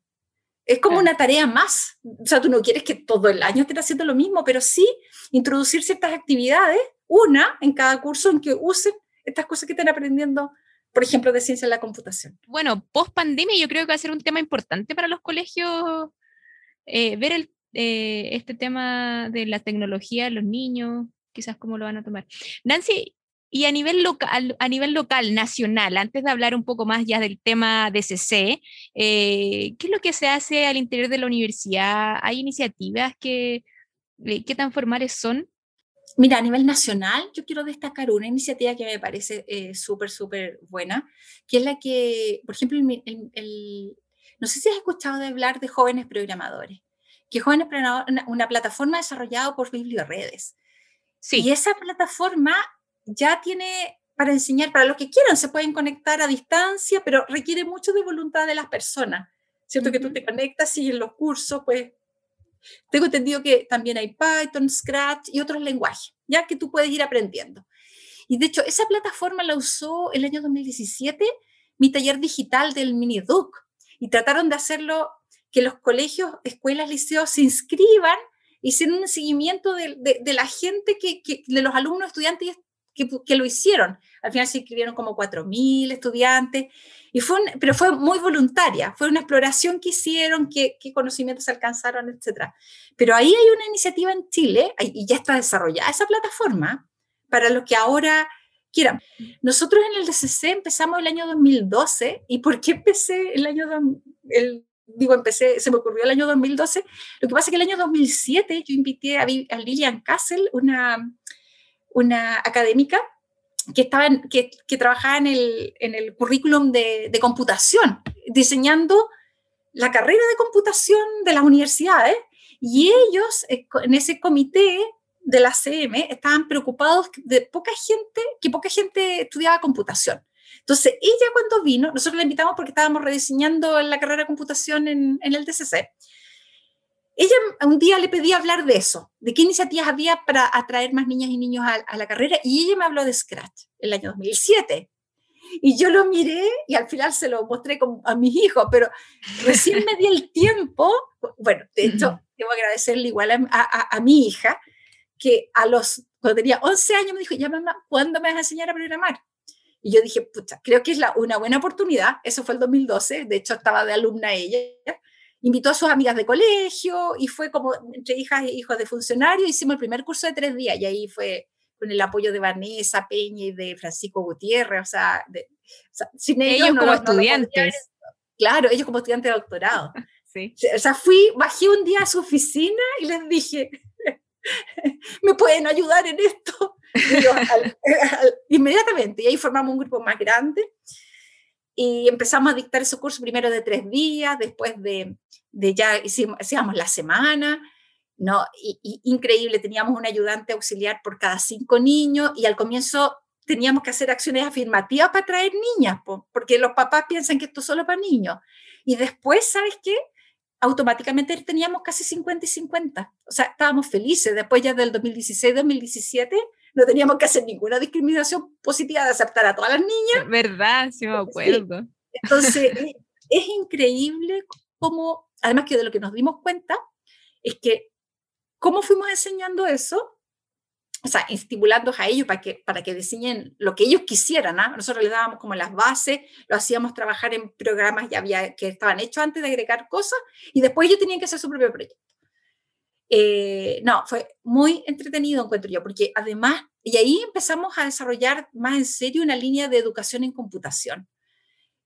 Es como una tarea más. O sea, tú no quieres que todo el año estés haciendo lo mismo, pero sí introducir ciertas actividades, una en cada curso, en que usen estas cosas que están aprendiendo por ejemplo, de ciencia de la computación. Bueno, post pandemia yo creo que va a ser un tema importante para los colegios eh, ver el eh, este tema de la tecnología, los niños, quizás cómo lo van a tomar. Nancy, Y a nivel local, a nivel local, nacional, antes de hablar un poco más ya del tema de CC, eh, ¿qué es lo que se hace al interior de la universidad? ¿Hay iniciativas que, eh, qué tan formales son? Mira, a nivel nacional, yo quiero destacar una iniciativa que me parece eh, súper, súper buena, que es la que, por ejemplo, el, no sé si has escuchado de hablar de jóvenes programadores, que Jóvenes Programadores, una, una plataforma desarrollada por Biblioredes. Sí. Y esa plataforma ya tiene para enseñar, para los que quieran, se pueden conectar a distancia, pero requiere mucho de voluntad de las personas. ¿Cierto? Que tú te conectas y en los cursos, pues, tengo entendido que también hay Python, Scratch y otros lenguajes, ya que tú puedes ir aprendiendo. Y de hecho, esa plataforma la usó el año 2017 mi taller digital del MiniDuc y trataron de hacerlo que los colegios, escuelas, liceos se inscriban hicieron un seguimiento de, de, la gente que, de los alumnos, estudiantes que, lo hicieron. Al final se inscribieron como 4.000 estudiantes, y fue pero fue muy voluntaria, fue una exploración que hicieron, qué, qué conocimientos alcanzaron, etc. Pero ahí hay una iniciativa en Chile, y ya está desarrollada esa plataforma, para los que ahora quieran. Nosotros en el DCC empezamos el año 2012, ¿y por qué empecé el año el digo, empecé, se me ocurrió el año 2012. Lo que pasa es que el año 2007 yo invité a, Lilian Kassel, una, una académica que, estaba que, que, trabajaba en el, en el currículum de, de, computación, diseñando la carrera de computación de las universidades. Y ellos, eh, en ese comité de la CM, estaban preocupados de poca gente, que poca gente estudiaba computación. Entonces, ella cuando vino, nosotros la invitamos porque estábamos rediseñando la carrera de computación en, el DCC. Ella un día le pedí hablar de eso, de qué iniciativas había para atraer más niñas y niños a, la carrera, y ella me habló de Scratch, el año 2007. Y yo lo miré y al final se lo mostré a mis hijos, pero recién me di el *laughs* tiempo, bueno, de hecho, debo agradecerle igual a, a, mi hija, que a los, cuando tenía 11 años me dijo, ya mamá, ¿cuándo me vas a enseñar a programar? Y yo dije, pucha, creo que es la, una buena oportunidad. Eso fue el 2012, de hecho estaba de alumna ella. Invitó a sus amigas de colegio y fue como entre hijas e hijos de funcionarios. Hicimos el primer curso de tres días y ahí fue con el apoyo de Vanessa Peña y de Francisco Gutiérrez. O sea, de, sin ellos, como estudiantes. claro, ellos como estudiantes de doctorado. *laughs* Sí. O sea, fui, bajé un día a su oficina y les dije, *laughs* ¿me pueden ayudar en esto? *laughs* inmediatamente, y ahí formamos un grupo más grande y empezamos a dictar ese curso primero de tres días, después de, de ya hicimos, hacíamos la semana, ¿no? Y, increíble, teníamos un ayudante auxiliar por cada cinco niños y al comienzo teníamos que hacer acciones afirmativas para traer niñas, porque los papás piensan que esto es solo para niños. Y después, ¿sabes qué? automáticamente teníamos casi 50 y 50. O sea, estábamos felices. Después ya del 2016-2017 no teníamos que hacer ninguna discriminación positiva de aceptar a todas las niñas. ¿Verdad? Sí, me acuerdo. Entonces, *laughs* es increíble cómo, además que de lo que nos dimos cuenta, es que cómo fuimos enseñando eso, o sea, estimulando a ellos para que, para que diseñen lo que ellos quisieran. ¿ah? Nosotros les dábamos como las bases, lo hacíamos trabajar en programas ya había, que estaban hechos antes de agregar cosas y después ellos tenían que hacer su propio proyecto. Eh, no, fue muy entretenido, encuentro yo, porque además, y ahí empezamos a desarrollar más en serio una línea de educación en computación.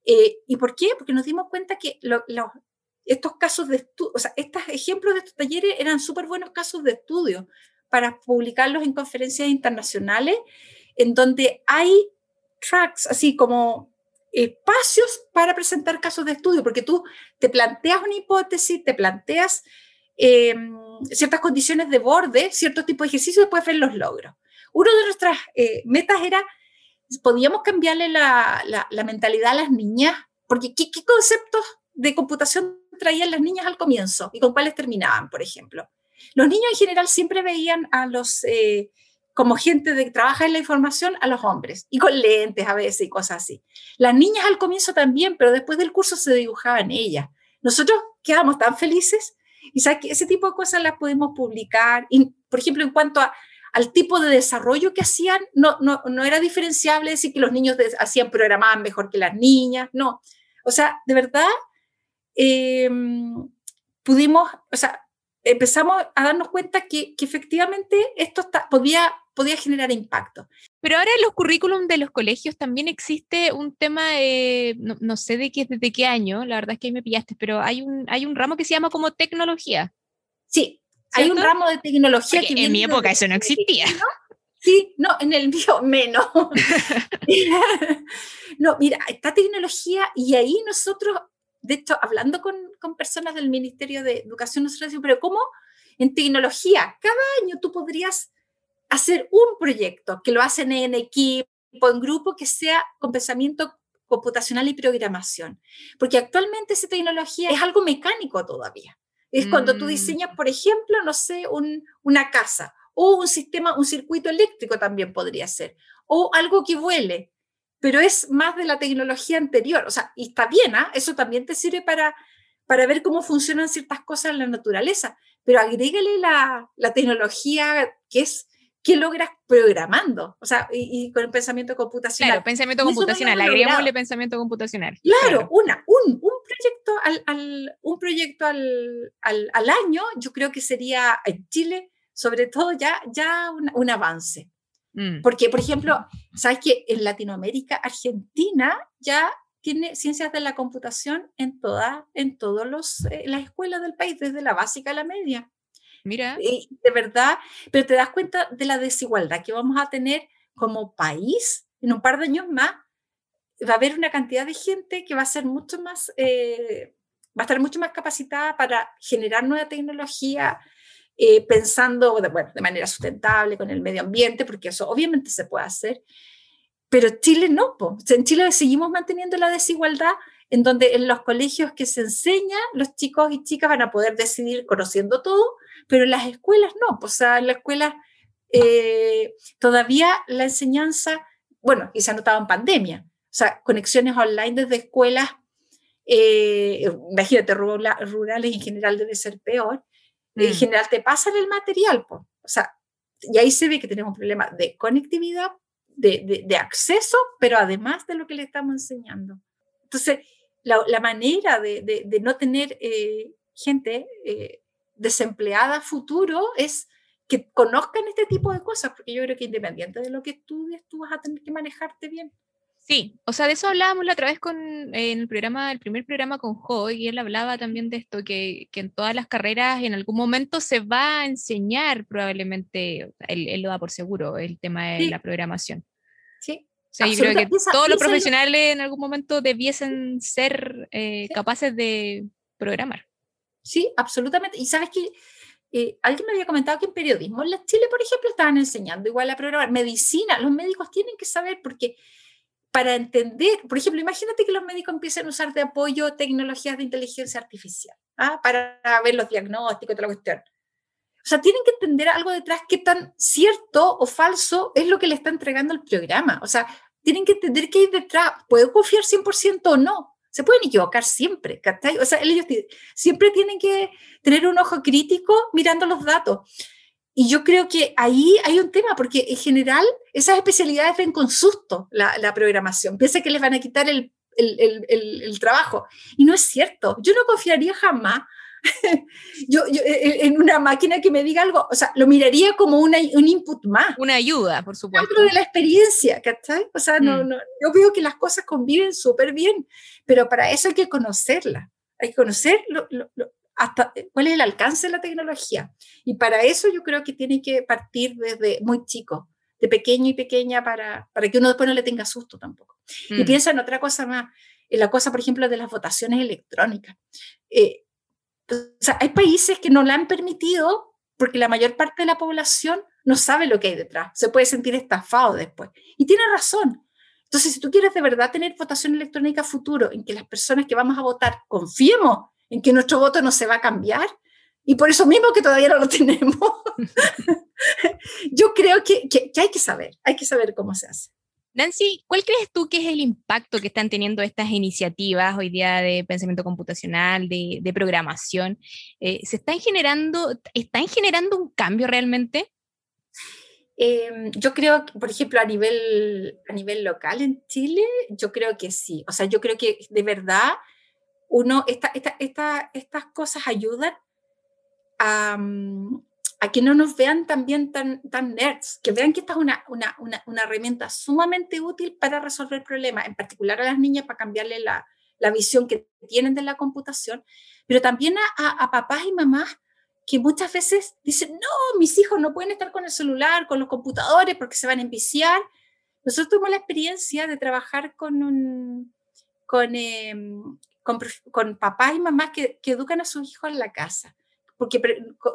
Eh, ¿Y por qué? Porque nos dimos cuenta que estos casos de estudio, o sea, estos ejemplos de estos talleres eran súper buenos casos de estudio para publicarlos en conferencias internacionales, en donde hay tracks, así como espacios para presentar casos de estudio, porque tú te planteas una hipótesis, te planteas Em, ciertas condiciones de borde, ciertos tipos de ejercicios, después ver los logros. Una de nuestras eh, metas era, podíamos cambiarle la, la, mentalidad a las niñas, porque ¿qué, ¿qué, conceptos de computación traían las niñas al comienzo y con cuáles terminaban, por ejemplo? Los niños en general siempre veían a los, eh, como gente de que trabaja en la información, a los hombres, y con lentes a veces y cosas así. Las niñas al comienzo también, pero después del curso se dibujaban ellas. Nosotros quedamos tan felices y que ese tipo de cosas las podemos publicar. Y, por ejemplo, en cuanto al tipo de desarrollo que hacían, no, no, no era diferenciable decir que los niños hacían, programaban mejor que las niñas, no. O sea, de verdad, em, pudimos, o sea, empezamos a darnos cuenta que, que efectivamente esto podía podía generar impacto. Pero ahora en los currículums de los colegios también existe un tema, no, sé de qué, desde qué año, la verdad es que ahí me pillaste, pero hay un, hay un ramo que se llama como tecnología. Sí, hay un ramo de tecnología que... En mi época eso no existía. Sí, no, en el mío menos. *laughs* *laughs* no, mira, está tecnología y ahí nosotros, de hecho, hablando con, con personas del Ministerio de Educación, nosotros decimos, pero ¿cómo en tecnología? Cada año tú podrías hacer un proyecto que lo hacen en equipo, en grupo, que sea con pensamiento computacional y programación. Porque actualmente esa tecnología es algo mecánico todavía. Es cuando tú mm. diseñas, por ejemplo, no sé, un, una casa o un sistema, un circuito eléctrico también podría ser, o algo que vuele, pero es más de la tecnología anterior, o sea, y está bien, ¿ah? eso también te sirve para, para ver cómo funcionan ciertas cosas en la naturaleza, pero agrégale la, la tecnología que es que logras programando, o sea, y, con el pensamiento computacional. Claro, pensamiento computacional, agreguémosle pensamiento computacional. Claro, una, un, un, proyecto, al, al un proyecto al, al, al, año, yo creo que sería en Chile sobre todo ya, ya un, avance. Mm. Porque, por ejemplo, sabes que en Latinoamérica, Argentina ya tiene ciencias de la computación en todas en todos los eh, las escuelas del país, desde la básica a la media. Mira. Y de verdad, pero te das cuenta de la desigualdad que vamos a tener como país en un par de años más. Va a haber una cantidad de gente que va a ser mucho más, eh, va a estar mucho más capacitada para generar nueva tecnología, eh, pensando de, bueno, de manera sustentable con el medio ambiente, porque eso obviamente se puede hacer, pero Chile no, en Chile seguimos manteniendo la desigualdad en donde en los colegios que se enseña, los chicos y chicas van a poder decidir conociendo todo, pero en las escuelas no, pues, o sea, en las escuelas eh, todavía la enseñanza, bueno, y se ha notado en pandemia, o sea, conexiones online desde escuelas, eh, imagínate, rurales en general debe ser peor, en mm. general te pasan el material, o sea, y ahí se ve que tenemos un problema de conectividad, de, de, acceso, pero además de lo que le estamos enseñando. Entonces, la, la manera de, de, no tener eh, gente eh, desempleada futuro es que conozcan este tipo de cosas, porque yo creo que independiente de lo que estudies, tú vas a tener que manejarte bien. Sí, o sea, de eso hablábamos la otra vez con, en el programa, el primer programa con Jo, y él hablaba también de esto, que, que, en todas las carreras en algún momento se va a enseñar probablemente, él, lo da por seguro, el tema de la programación. Sí. O sea, yo creo que todos los profesionales en algún momento debiesen ser eh, capaces de programar. Sí, absolutamente. Y sabes que eh, alguien me había comentado que en periodismo en Chile, por ejemplo, estaban enseñando igual a programar. Medicina, los médicos tienen que saber porque para entender, por ejemplo, imagínate que los médicos empiecen a usar de apoyo tecnologías de inteligencia artificial ¿ah? para ver los diagnósticos y toda la cuestión. O sea, tienen que entender algo detrás qué tan cierto o falso es lo que le está entregando el programa. O sea, tienen que entender qué hay detrás. ¿Puedo confiar 100% o no? Se pueden equivocar siempre, O sea, ellos siempre tienen que tener un ojo crítico mirando los datos. Y yo creo que ahí hay un tema, porque en general esas especialidades ven con susto la, programación. Piensa que les van a quitar el, el, trabajo. Y no es cierto. Yo no confiaría jamás *laughs* yo, yo, en una máquina que me diga algo. O sea, lo miraría como una, un input más. Una ayuda, por supuesto. Dentro de la experiencia, ¿cachai? O sea, no, mm. no, yo veo que las cosas conviven súper bien, pero para eso hay que conocerla. Hay que conocer lo, lo, hasta eh, cuál es el alcance de la tecnología. Y para eso yo creo que tiene que partir desde muy chico, de pequeño y pequeña, para, para que uno después no le tenga susto tampoco. Y mm. piensa en otra cosa más, en la cosa, por ejemplo, de las votaciones electrónicas. Eh, o sea, hay países que no la han permitido porque la mayor parte de la población no sabe lo que hay detrás, se puede sentir estafado después. Y tiene razón. Entonces, si tú quieres de verdad tener votación electrónica futuro, en que las personas que vamos a votar confiemos en que nuestro voto no se va a cambiar y por eso mismo que todavía no lo *laughs* tenemos. *laughs* Yo creo que, que, hay que saber, hay que saber cómo se hace. Nancy, ¿cuál crees tú que es el impacto que están teniendo estas iniciativas hoy día de pensamiento computacional, de, programación? Eh, ¿Se están generando, están generando un cambio realmente? Eh, yo creo, por ejemplo, a nivel, a nivel local en Chile, yo creo que sí. O sea, yo creo que de verdad uno, esta, esta, esta, estas cosas ayudan a, mm, a que no nos vean también tan, nerds, que vean que esta es una, herramienta sumamente útil para resolver problemas, en particular a las niñas para cambiarle la, visión que tienen de la computación, pero también a, a, papás y mamás que muchas veces dicen, no, mis hijos no pueden estar con el celular, con los computadores porque se van a enviciar. Nosotros tuvimos la experiencia de trabajar con, un, em, papás y mamás que, que educan a sus hijos en la casa porque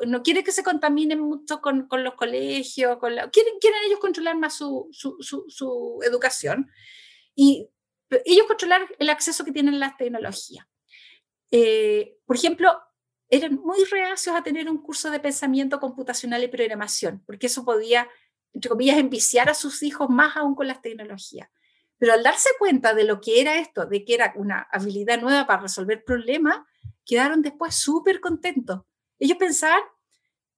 no quiere que se contaminen mucho con, con los colegios, con la, quieren, quieren ellos controlar más su, su, su, educación y ellos controlar el acceso que tienen a las tecnologías. Eh, por ejemplo, eran muy reacios a tener un curso de pensamiento computacional y programación, porque eso podía, entre comillas, enviciar a sus hijos más aún con las tecnologías. Pero al darse cuenta de lo que era esto, de que era una habilidad nueva para resolver problemas, quedaron después súper contentos ellos pensaban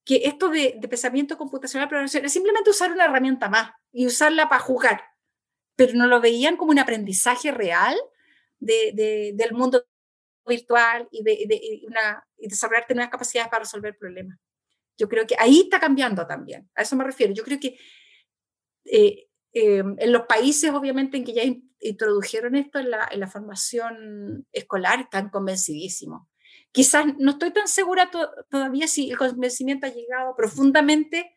que esto de, pensamiento computacional programación es simplemente usar una herramienta más y usarla para jugar, pero no lo veían como un aprendizaje real de, del mundo virtual y de, una, y desarrollarte nuevas capacidades para resolver problemas. Yo creo que ahí está cambiando también, a eso me refiero. Yo creo que eh, eh, en los países, obviamente, en que ya introdujeron esto en la, en la formación escolar, están convencidísimos quizás no estoy tan segura todavía si el convencimiento ha llegado profundamente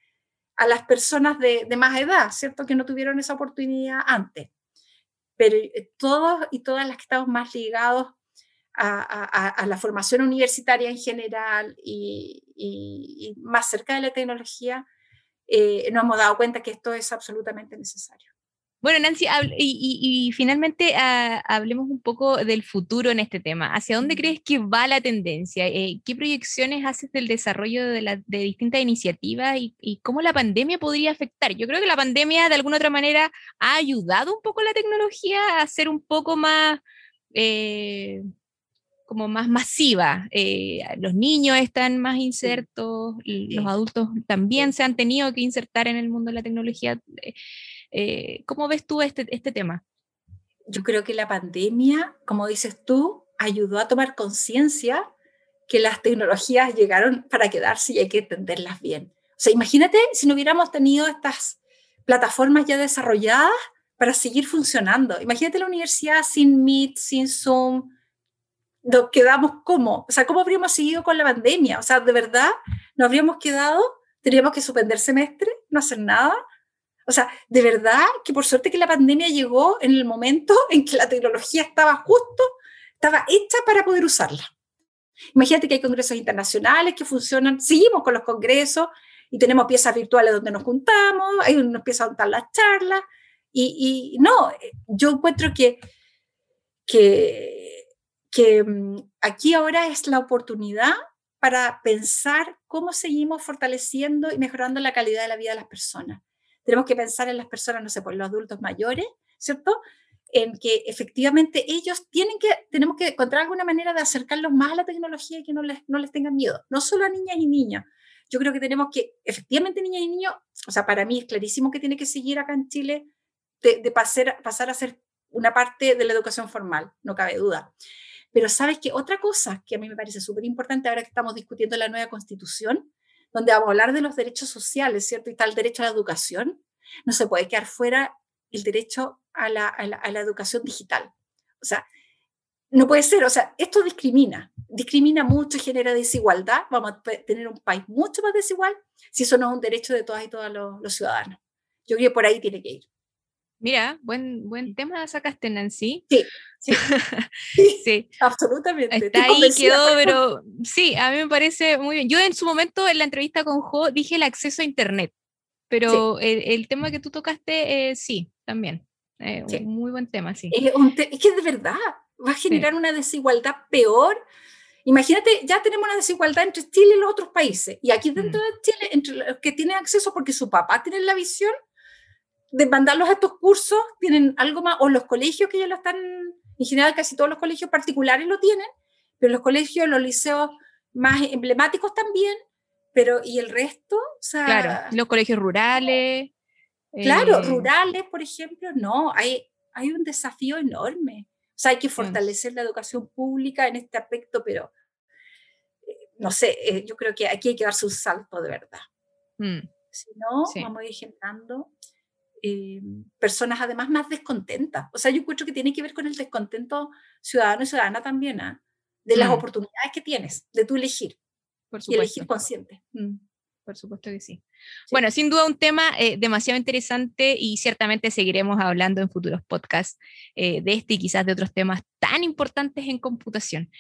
a las personas de, más edad, ¿cierto? Que no tuvieron esa oportunidad antes. Pero eh, todos y todas las que estamos más ligados a, la formación universitaria en general y, más cerca de la tecnología, eh, nos hemos dado cuenta que esto es absolutamente necesario. Bueno, Nancy, y, finalmente ah, hablemos un poco del futuro en este tema. ¿Hacia dónde crees que va la tendencia? Eh, ¿Qué proyecciones haces del desarrollo de, distintas iniciativas y, cómo la pandemia podría afectar? Yo creo que la pandemia de alguna otra manera ha ayudado un poco a la tecnología a ser un poco más... Eh, como más masiva. Eh, los niños están más insertos, los adultos también se han tenido que insertar en el mundo de la tecnología. Eh, ¿Cómo ves tú este, este tema? Yo creo que la pandemia, como dices tú, ayudó a tomar conciencia que las tecnologías llegaron para quedarse y hay que entenderlas bien. O sea, imagínate si no hubiéramos tenido estas plataformas ya desarrolladas para seguir funcionando. Imagínate la universidad sin Meet, sin Zoom. Nos quedamos como, o sea, ¿cómo habríamos seguido con la pandemia? O sea, de verdad, nos habríamos quedado, teníamos que suspender semestre, no hacer nada, o sea, de verdad que por suerte que la pandemia llegó en el momento en que la tecnología estaba justo, estaba hecha para poder usarla. Imagínate que hay congresos internacionales que funcionan, seguimos con los congresos y tenemos piezas virtuales donde nos juntamos, hay unas piezas donde están las charlas, y, no, yo encuentro que, que, que mm, aquí ahora es la oportunidad para pensar cómo seguimos fortaleciendo y mejorando la calidad de la vida de las personas tenemos que pensar en las personas, no sé, por los adultos mayores, ¿cierto? En que efectivamente ellos tienen que, tenemos que encontrar alguna manera de acercarlos más a la tecnología y que no les, no les tengan miedo, no solo a niñas y niños. Yo creo que tenemos que, efectivamente, niñas y niños, o sea, para mí es clarísimo que tiene que seguir acá en Chile de, de pasar, pasar a ser una parte de la educación formal, no cabe duda. Pero sabes que otra cosa que a mí me parece súper importante ahora que estamos discutiendo la nueva constitución donde vamos a hablar de los derechos sociales, ¿cierto? Y está el derecho a la educación, no se puede quedar fuera el derecho a la, a la, educación digital. O sea, no puede ser, o sea, esto discrimina, discrimina mucho, genera desigualdad, vamos a tener un país mucho más desigual si eso no es un derecho de todas y todos los, los ciudadanos. Yo creo que por ahí tiene que ir. Mira, buen, buen tema sacaste, Nancy. Sí, *laughs* sí, sí, absolutamente. Está ahí, quedó, pero sí, a mí me parece muy bien. Yo en su momento, en la entrevista con Jo, dije el acceso a Internet, pero el, tema que tú tocaste, eh, sí, también. Eh, un muy buen tema, sí. Es, que de verdad va a generar una desigualdad peor. Imagínate, ya tenemos una desigualdad entre Chile y los otros países. Y aquí dentro mm. de Chile, entre los que tienen acceso porque su papá tiene la visión, de mandarlos a estos cursos tienen algo más, o los colegios que ya lo están, en general casi todos los colegios particulares lo tienen, pero los colegios, los liceos más emblemáticos también, pero ¿y el resto? O sea, claro, los colegios rurales. Claro, eh, rurales, por ejemplo, no, hay, hay un desafío enorme. O sea, hay que fortalecer la educación pública en este aspecto, pero eh, no sé, eh, yo creo que aquí hay que darse un salto de verdad. Mm. Si no, vamos a ir generando eh, personas además más descontentas. O sea, yo encuentro que tiene que ver con el descontento ciudadano y ciudadana también, ¿ah? de las mm. oportunidades que tienes, de tú elegir. Por supuesto. Y elegir consciente. Mm. Por supuesto que sí. Bueno, sin duda un tema eh, demasiado interesante y ciertamente seguiremos hablando en futuros podcasts eh, de este y quizás de otros temas tan importantes en computación.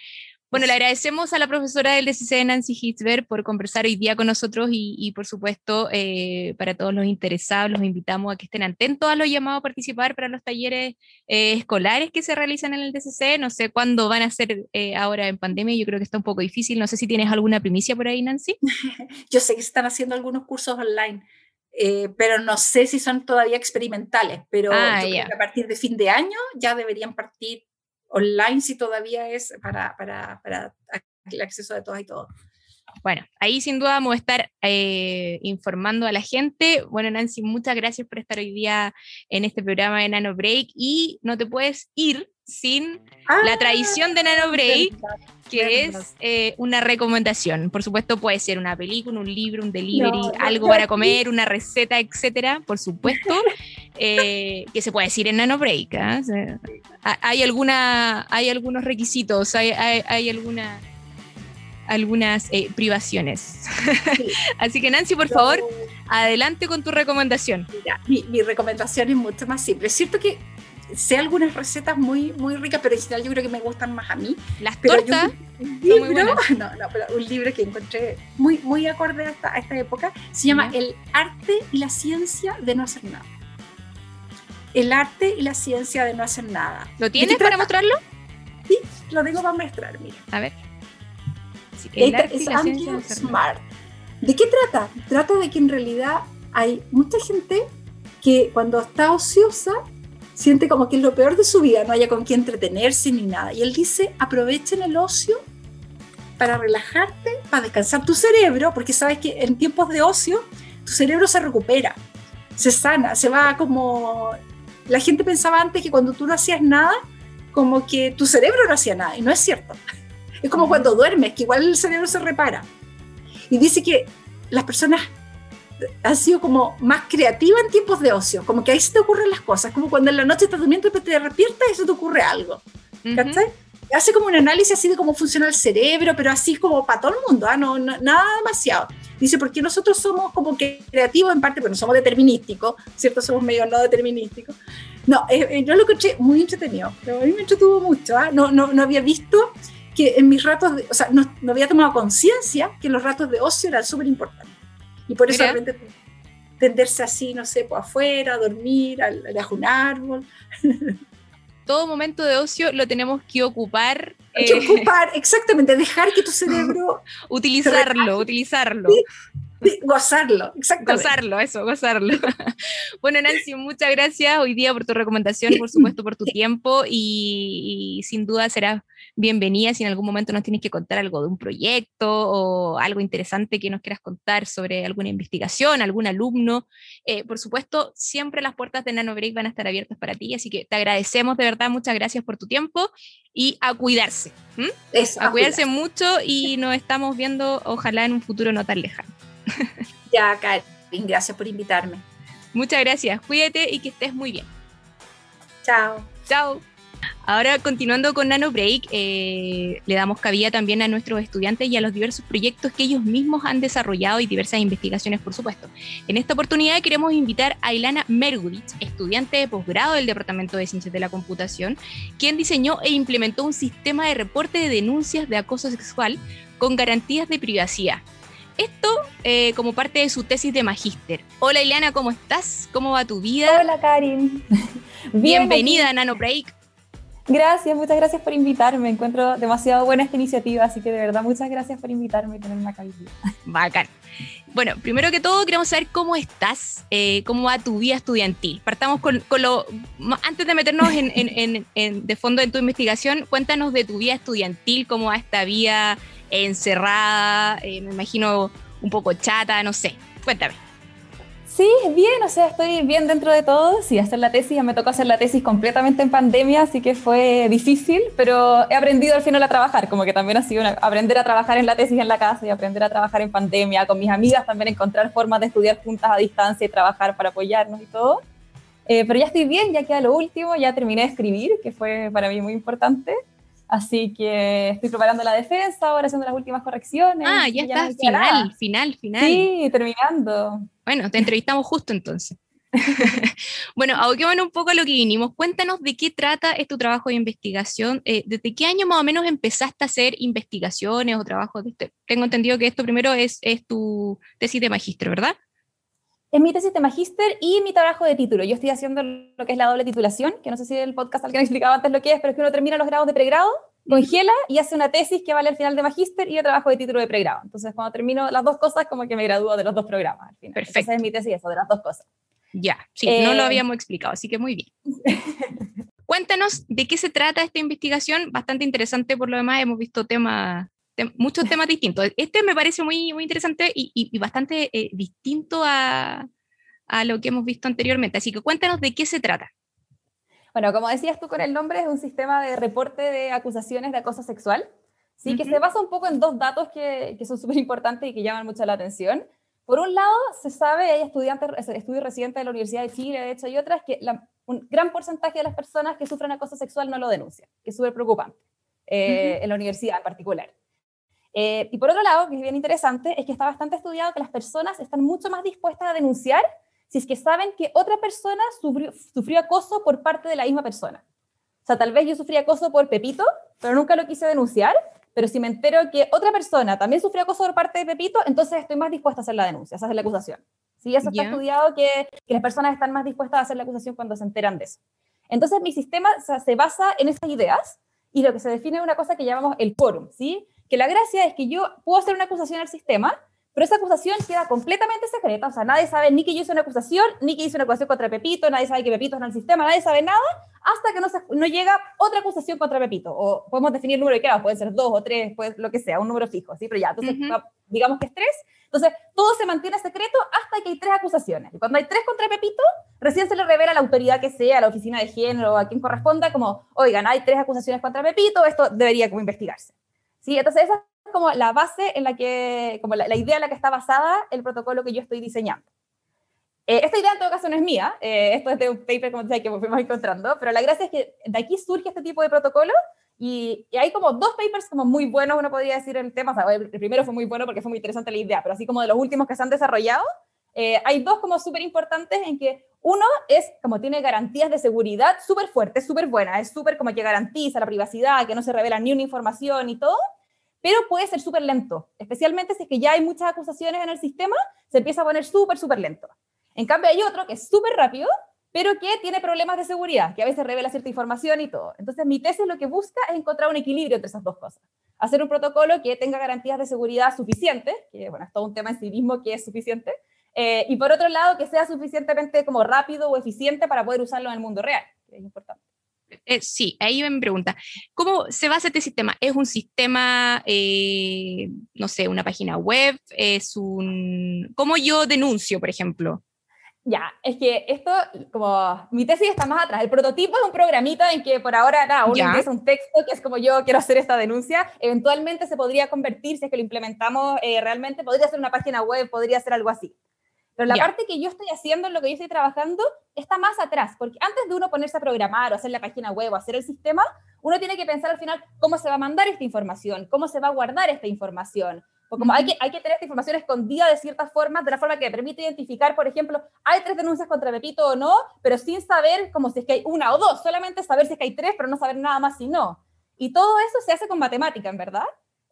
Bueno, le agradecemos a la profesora del DCC, Nancy Hitzberg, por conversar hoy día con nosotros y, por supuesto, eh, para todos los interesados, los invitamos a que estén atentos a los llamados a participar para los talleres eh, escolares que se realizan en el DCC. No sé cuándo van a ser eh, ahora en pandemia, yo creo que está un poco difícil. No sé si tienes alguna primicia por ahí, Nancy. *laughs* yo sé que se están haciendo algunos cursos online. pero no sé si son todavía experimentales, pero ah, a partir de fin de año ya deberían partir online si todavía es para, para, para el acceso de todas y todos. Bueno, ahí sin duda vamos a estar eh, informando a la gente. Bueno, Nancy, muchas gracias por estar hoy día en este programa de Nano Break y no te puedes ir sin la tradición de Nano Break, que es eh, una recomendación. Por supuesto, puede ser una película, un libro, un delivery, algo para comer, una receta, etcétera. Por supuesto, *laughs* eh, que se puede decir en Nano Break. ¿ah? hay, alguna, hay algunos requisitos, hay, hay, alguna, algunas eh, privaciones. *laughs* Así que, Nancy, por favor, adelante con tu recomendación. mi, mi recomendación es mucho más simple. Es cierto que sé algunas recetas muy, muy ricas, pero en general yo creo que me gustan más a mí. Las tortas. un, libro, *laughs* no, no, pero un libro que encontré muy, muy acorde a esta, a esta época se llama El arte y la ciencia de no hacer nada. El arte y la ciencia de no hacer nada. ¿Lo tienes para mostrarlo? Sí, lo tengo para mostrar, mira. A ver. Es Smart. ¿De qué trata? Trata de que en realidad hay mucha gente que cuando está ociosa siente como que es lo peor de su vida, no haya con quién entretenerse ni nada. Y él dice, aprovechen el ocio para relajarte, para descansar tu cerebro, porque sabes que en tiempos de ocio tu cerebro se recupera, se sana, se va como... La gente pensaba antes que cuando tú no hacías nada, como que tu cerebro no hacía nada, y no es cierto. Es como cuando duermes, que igual el cerebro se repara. Y dice que las personas ha sido como más creativa en tiempos de ocio, como que ahí se te ocurren las cosas, como cuando en la noche estás durmiendo y te despiertas y se te ocurre algo. Hace como un análisis así de cómo funciona el cerebro, pero así como para todo el mundo, ¿ah? no, nada demasiado. Dice, porque nosotros somos como que creativos en parte, pero no somos determinísticos, ¿cierto? Somos medio no determinísticos. No, eh, eh, yo lo escuché muy entretenido, a mí me entretuvo mucho, ¿ah? no, no, no había visto que en mis ratos, o sea, no, no había tomado conciencia que los ratos de ocio eran súper importantes. Y por eso de repente tenderse así, no sé, por pues, afuera, dormir, bajo un árbol. *laughs* Todo momento de ocio lo tenemos que ocupar. Hay que eh, *laughs* ocupar, exactamente, dejar que tu cerebro... *laughs* utilizarlo, utilizarlo. gozarlo, exactamente. Gozarlo, eso, gozarlo. bueno, Nancy, muchas gracias hoy día por tu recomendación, por supuesto, por tu tiempo y, y sin duda será bienvenida si en algún momento nos tienes que contar algo de un proyecto o algo interesante que nos quieras contar sobre alguna investigación, algún alumno. Eh, por supuesto, siempre las puertas de NanoBreak van a estar abiertas para ti, así que te agradecemos de verdad, muchas gracias por tu tiempo y a cuidarse. a, cuidarse mucho y *laughs* nos estamos viendo ojalá en un futuro no tan lejano. *laughs* ya, Karin, gracias por invitarme. Muchas gracias, cuídate y que estés muy bien. Chao. Chao. Ahora, continuando con Nano Break, eh, le damos cabida también a nuestros estudiantes y a los diversos proyectos que ellos mismos han desarrollado y diversas investigaciones, por supuesto. En esta oportunidad queremos invitar a Ilana Mergudich, estudiante de posgrado del Departamento de Ciencias de la Computación, quien diseñó e implementó un sistema de reporte de denuncias de acoso sexual con garantías de privacidad. Esto eh, como parte de su tesis de magíster. Hola Ileana, ¿cómo estás? ¿Cómo va tu vida? Hola Karin. *laughs* Bienvenida a Nano Break. Gracias, muchas gracias por invitarme. Encuentro demasiado buena esta iniciativa, así que de verdad muchas gracias por invitarme y tenerme acá hoy *laughs* Bacán. Bueno, primero que todo queremos saber cómo estás, eh, cómo va tu vida estudiantil. Partamos con, lo, antes de meternos en, de fondo en tu investigación, cuéntanos de tu vida estudiantil, cómo va esta vida encerrada, eh, me imagino un poco chata, no sé. Cuéntame. Sí, bien, o sea, estoy bien dentro de todo. Sí, hacer la tesis, ya me tocó hacer la tesis completamente en pandemia, así que fue difícil, pero he aprendido al final a trabajar, como que también ha sido aprender a trabajar en la tesis en la casa y aprender a trabajar en pandemia, con mis amigas también encontrar formas de estudiar juntas a distancia y trabajar para apoyarnos y todo. Eh, pero ya estoy bien, ya queda lo último, ya terminé de escribir, que fue para mí muy importante. Así que estoy preparando la defensa, ahora haciendo las últimas correcciones. Ah, ya, está, final, final, final. Sí, terminando. Bueno, te entrevistamos justo entonces. *laughs* bueno, aboquémonos un poco a lo que vinimos. Cuéntanos de qué trata este trabajo de investigación. Eh, ¿Desde qué año más o menos empezaste a hacer investigaciones o trabajos de este? Tengo entendido que esto primero es, es tu tesis de magíster, ¿verdad? Es mi tesis de magíster y mi trabajo de título. Yo estoy haciendo lo que es la doble titulación, que no sé si el podcast alguien explicaba antes lo que es, pero es que uno termina los grados de pregrado, congela y hace una tesis que vale al final de magíster y el trabajo de título de pregrado. Entonces, cuando termino las dos cosas, como que me gradúo de los dos programas al final. Perfecto. Esa es mi tesis, eso, de las dos cosas. Ya, sí, no lo eh, habíamos explicado, así que muy bien. *laughs* Cuéntanos de qué se trata esta investigación, bastante interesante por lo demás, hemos visto temas muchos temas distintos. Este me parece muy, muy interesante y, bastante eh, distinto a, a, lo que hemos visto anteriormente. Así que cuéntanos de qué se trata. Bueno, como decías tú con el nombre, es un sistema de reporte de acusaciones de acoso sexual, ¿sí? que se basa un poco en dos datos que, que son súper importantes y que llaman mucho la atención. Por un lado, se sabe, hay estudiantes, estudios residentes de la Universidad de Chile, de hecho, y otras, que un gran porcentaje de las personas que sufren acoso sexual no lo denuncian, que es súper preocupante, eh, en la universidad en particular. Eh, y por otro lado, que es bien interesante, es que está bastante estudiado que las personas están mucho más dispuestas a denunciar si es que saben que otra persona sufrió, sufrió acoso por parte de la misma persona. O sea, tal vez yo sufrí acoso por Pepito, pero nunca lo quise denunciar, pero si me entero que otra persona también sufrió acoso por parte de Pepito, entonces estoy más dispuesta a hacer la denuncia, a hacer la acusación. Sí, eso está estudiado, que, que, las personas están más dispuestas a hacer la acusación cuando se enteran de eso. Entonces, mi sistema se basa en esas ideas y lo que se define es una cosa que llamamos el quórum, ¿sí? que la gracia es que yo puedo hacer una acusación al sistema, pero esa acusación queda completamente secreta, o sea, nadie sabe ni que yo hice una acusación, ni que hice una acusación contra Pepito, nadie sabe que Pepito está en el sistema, nadie sabe nada, hasta que no, no llega otra acusación contra Pepito, o podemos definir el número de queda, puede ser dos o tres, pues lo que sea, un número fijo, ¿sí? Pero ya, entonces, digamos que es tres, entonces todo se mantiene secreto hasta que hay tres acusaciones, y cuando hay tres contra Pepito, recién se le revela a la autoridad que sea, a la oficina de género, a quien corresponda, como, oigan, hay tres acusaciones contra Pepito, esto debería como investigarse. ¿Sí? Entonces, esa es como la base en la que, como la, idea en la que está basada el protocolo que yo estoy diseñando. Eh, esta idea en todo caso no es mía, eh, esto es de un paper como decía, que fuimos encontrando, pero la gracia es que de aquí surge este tipo de protocolo y, hay como dos papers como muy buenos, uno podría decir el tema, o sea, el primero fue muy bueno porque fue muy interesante la idea, pero así como de los últimos que se han desarrollado, eh, hay dos como súper importantes en que uno es como tiene garantías de seguridad súper fuertes, súper buenas, es súper como que garantiza la privacidad, que no se revela ni una información y todo, pero puede ser súper lento, especialmente si es que ya hay muchas acusaciones en el sistema, se empieza a poner súper, súper lento. En cambio hay otro que es súper rápido, pero que tiene problemas de seguridad, que a veces revela cierta información y todo. Entonces mi tesis lo que busca es encontrar un equilibrio entre esas dos cosas. Hacer un protocolo que tenga garantías de seguridad suficientes, que bueno, es todo un tema en sí mismo que es suficiente, eh, y por otro lado, que sea suficientemente como rápido o eficiente para poder usarlo en el mundo real, que es importante. Eh, sí, ahí me pregunta, ¿cómo se basa este sistema? ¿Es un sistema, eh, no sé, una página web? ¿Es un... ¿Cómo yo denuncio, por ejemplo? Ya, es que esto, como mi tesis está más atrás. El prototipo es un programita en que por ahora, nada, uno ingresa un texto que es como yo quiero hacer esta denuncia. Eventualmente se podría convertir, si es que lo implementamos realmente, podría ser una página web, podría ser algo así. Pero la parte que yo estoy haciendo, en lo que yo estoy trabajando, está más atrás, porque antes de uno ponerse a programar o hacer la página web o hacer el sistema, uno tiene que pensar al final cómo se va a mandar esta información, cómo se va a guardar esta información. O como hay, que, hay que tener esta información escondida de ciertas formas, de la forma que permite identificar, por ejemplo, hay tres denuncias contra Pepito o no, pero sin saber como si es que hay una o dos, solamente saber si es que hay tres, pero no saber nada más si no. Y todo eso se hace con matemática, en verdad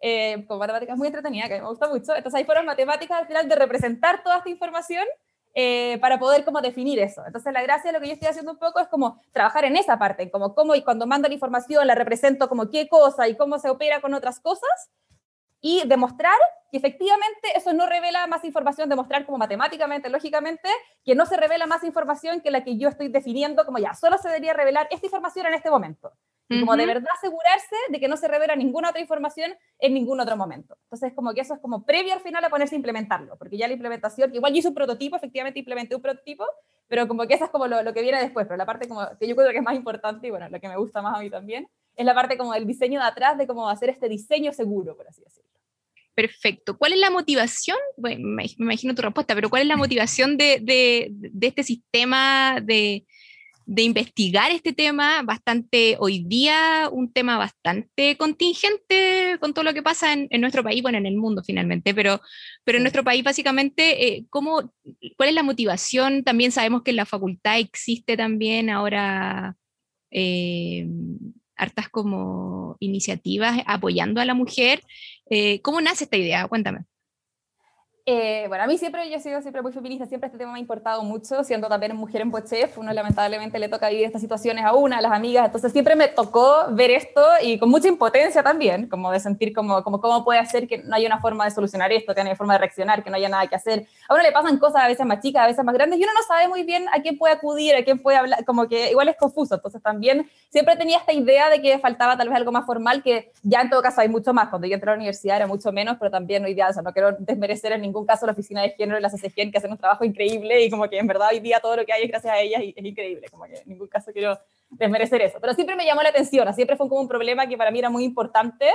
eh, con matemáticas muy entretenida, que me gusta mucho. Entonces ahí fueron matemáticas al final de representar toda esta información eh, para poder como definir eso. Entonces la gracia de lo que yo estoy haciendo un poco es como trabajar en esa parte, como cómo y cuando mando la información la represento como qué cosa y cómo se opera con otras cosas y demostrar que efectivamente eso no revela más información, demostrar como matemáticamente, lógicamente, que no se revela más información que la que yo estoy definiendo como ya, solo se debería revelar esta información en este momento. Y como de verdad asegurarse de que no se revela ninguna otra información en ningún otro momento. Entonces, como que eso es como previo al final a ponerse a implementarlo, porque ya la implementación, que igual yo hice un prototipo, efectivamente implementé un prototipo, pero como que eso es como lo, lo, que viene después, pero la parte como que yo creo que es más importante y bueno, lo que me gusta más a mí también, es la parte como del diseño de atrás, de cómo hacer este diseño seguro, por así decirlo. Perfecto. ¿Cuál es la motivación? Bueno, me imagino tu respuesta, pero ¿cuál es la *laughs* motivación de, de, de este sistema de, de investigar este tema bastante hoy día, un tema bastante contingente con todo lo que pasa en, nuestro país, bueno, en el mundo finalmente, pero, pero en nuestro país básicamente, eh, ¿cómo, ¿cuál es la motivación? También sabemos que en la facultad existe también ahora eh, hartas como iniciativas apoyando a la mujer. Eh, ¿Cómo nace esta idea? Cuéntame. Eh, bueno, a mí siempre, yo he sido siempre muy feminista, siempre este tema me ha importado mucho, siendo también mujer en Pochef, uno lamentablemente le toca vivir estas situaciones a una, a las amigas, entonces siempre me tocó ver esto y con mucha impotencia también, como de sentir como, como cómo puede ser que no haya una forma de solucionar esto, que no haya forma de reaccionar, que no haya nada que hacer. A uno le pasan cosas a veces más chicas, a veces más grandes y uno no sabe muy bien a quién puede acudir, a quién puede hablar, como que igual es confuso, entonces también siempre tenía esta idea de que faltaba tal vez algo más formal, que ya en todo caso hay mucho más, cuando yo entré a la universidad era mucho menos, pero también hoy día, o sea, no quiero desmerecer en ningún caso la oficina de género y la CCGEN que hacen un trabajo increíble y como que en verdad hoy día todo lo que hay es gracias a ellas y es increíble, como que en ningún caso quiero desmerecer eso. Pero siempre me llamó la atención, siempre fue como un problema que para mí era muy importante,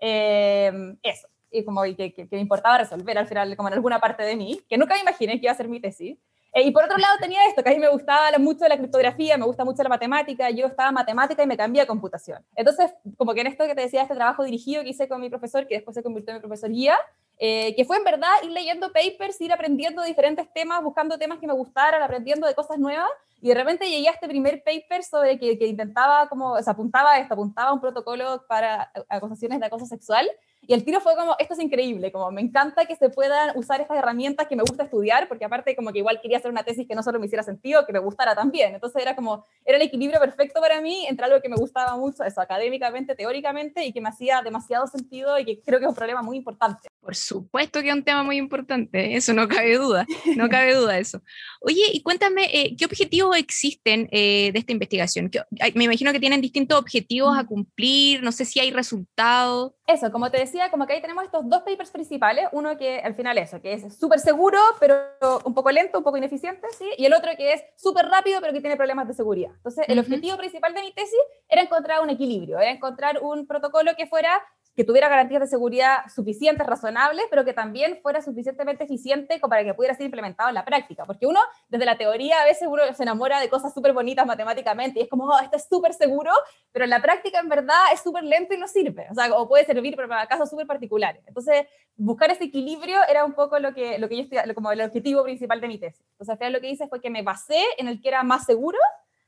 eh, eso, y como que, que, me importaba resolver al final, como en alguna parte de mí, que nunca me imaginé que iba a ser mi tesis. Eh, y por otro lado tenía esto, que a mí me gustaba mucho la criptografía, me gusta mucho la matemática, yo estaba matemática y me cambié a computación. Entonces, como que en esto que te decía, este trabajo dirigido que hice con mi profesor, que después se convirtió en mi profesor guía, eh, que fue en verdad ir leyendo papers, ir aprendiendo diferentes temas, buscando temas que me gustaran, aprendiendo de cosas nuevas, y de repente llegué a este primer paper sobre que, que intentaba, como, se apuntaba a esto, apuntaba a un protocolo para acusaciones de acoso sexual, y el tiro fue como, esto es increíble, como me encanta que se puedan usar estas herramientas que me gusta estudiar, porque aparte como que igual quería hacer una tesis que no solo me hiciera sentido, que me gustara también. Entonces era como, era el equilibrio perfecto para mí entre algo que me gustaba mucho, eso, académicamente, teóricamente, y que me hacía demasiado sentido y que creo que es un problema muy importante. Por supuesto que es un tema muy importante, eso no cabe duda, no *laughs* cabe duda de eso. Oye, y cuéntame, eh, ¿qué objetivos existen eh, de esta investigación? Me imagino que tienen distintos objetivos a cumplir, no sé si hay resultados. Eso, como te decía, como que ahí tenemos estos dos papers principales, uno que al final eso, que es súper seguro, pero un poco lento, un poco ineficiente, ¿sí? Y el otro que es súper rápido, pero que tiene problemas de seguridad. Entonces, el objetivo principal de mi tesis era encontrar un equilibrio, era encontrar un protocolo que fuera que tuviera garantías de seguridad suficientes, razonables, pero que también fuera suficientemente eficiente como para que pudiera ser implementado en la práctica. Porque uno, desde la teoría, a veces uno se enamora de cosas súper bonitas matemáticamente y es como, oh, esto es súper seguro, pero en la práctica en verdad es súper lento y no sirve. O sea, o puede servir para casos súper particulares. Entonces, buscar ese equilibrio era un poco lo que, lo que yo estoy, como el objetivo principal de mi tesis. Entonces, al lo que hice fue que me basé en el que era más seguro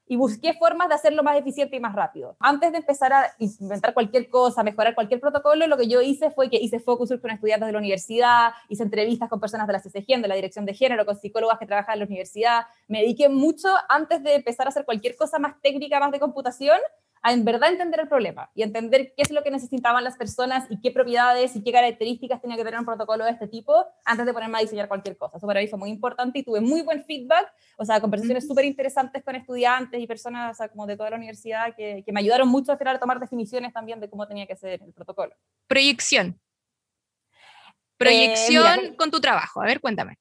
y busqué formas de hacerlo más eficiente y más rápido. Antes de empezar a inventar cualquier cosa, mejorar cualquier protocolo, lo que yo hice fue que hice focus con estudiantes de la universidad, hice entrevistas con personas de la CCG, de la Dirección de Género, con psicólogas que trabajan en la universidad. Me dediqué mucho antes de empezar a hacer cualquier cosa más técnica, más de computación, a en verdad entender el problema y entender qué es lo que necesitaban las personas y qué propiedades y qué características tenía que tener un protocolo de este tipo antes de ponerme a diseñar cualquier cosa. Eso para mí fue muy importante y tuve muy buen feedback, o sea, conversaciones súper interesantes con estudiantes y personas o sea, como de toda la universidad que, que me ayudaron mucho a, a tomar definiciones también de cómo tenía que ser el protocolo. Proyección. Proyección eh, con tu trabajo. A ver, cuéntame.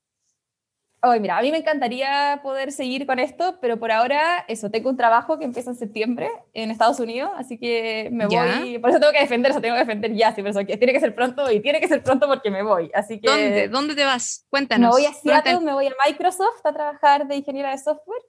Hoy, mira, a mí me encantaría poder seguir con esto, pero por ahora, eso, tengo un trabajo que empieza en septiembre en Estados Unidos, así que me voy, por eso tengo que defender, eso tengo que defender ya, sí, pero tiene que ser pronto y tiene que ser pronto porque me voy, así que... ¿Dónde? ¿Dónde te vas? Cuéntanos. Me voy a Seattle, me voy a Microsoft a trabajar de ingeniera de software,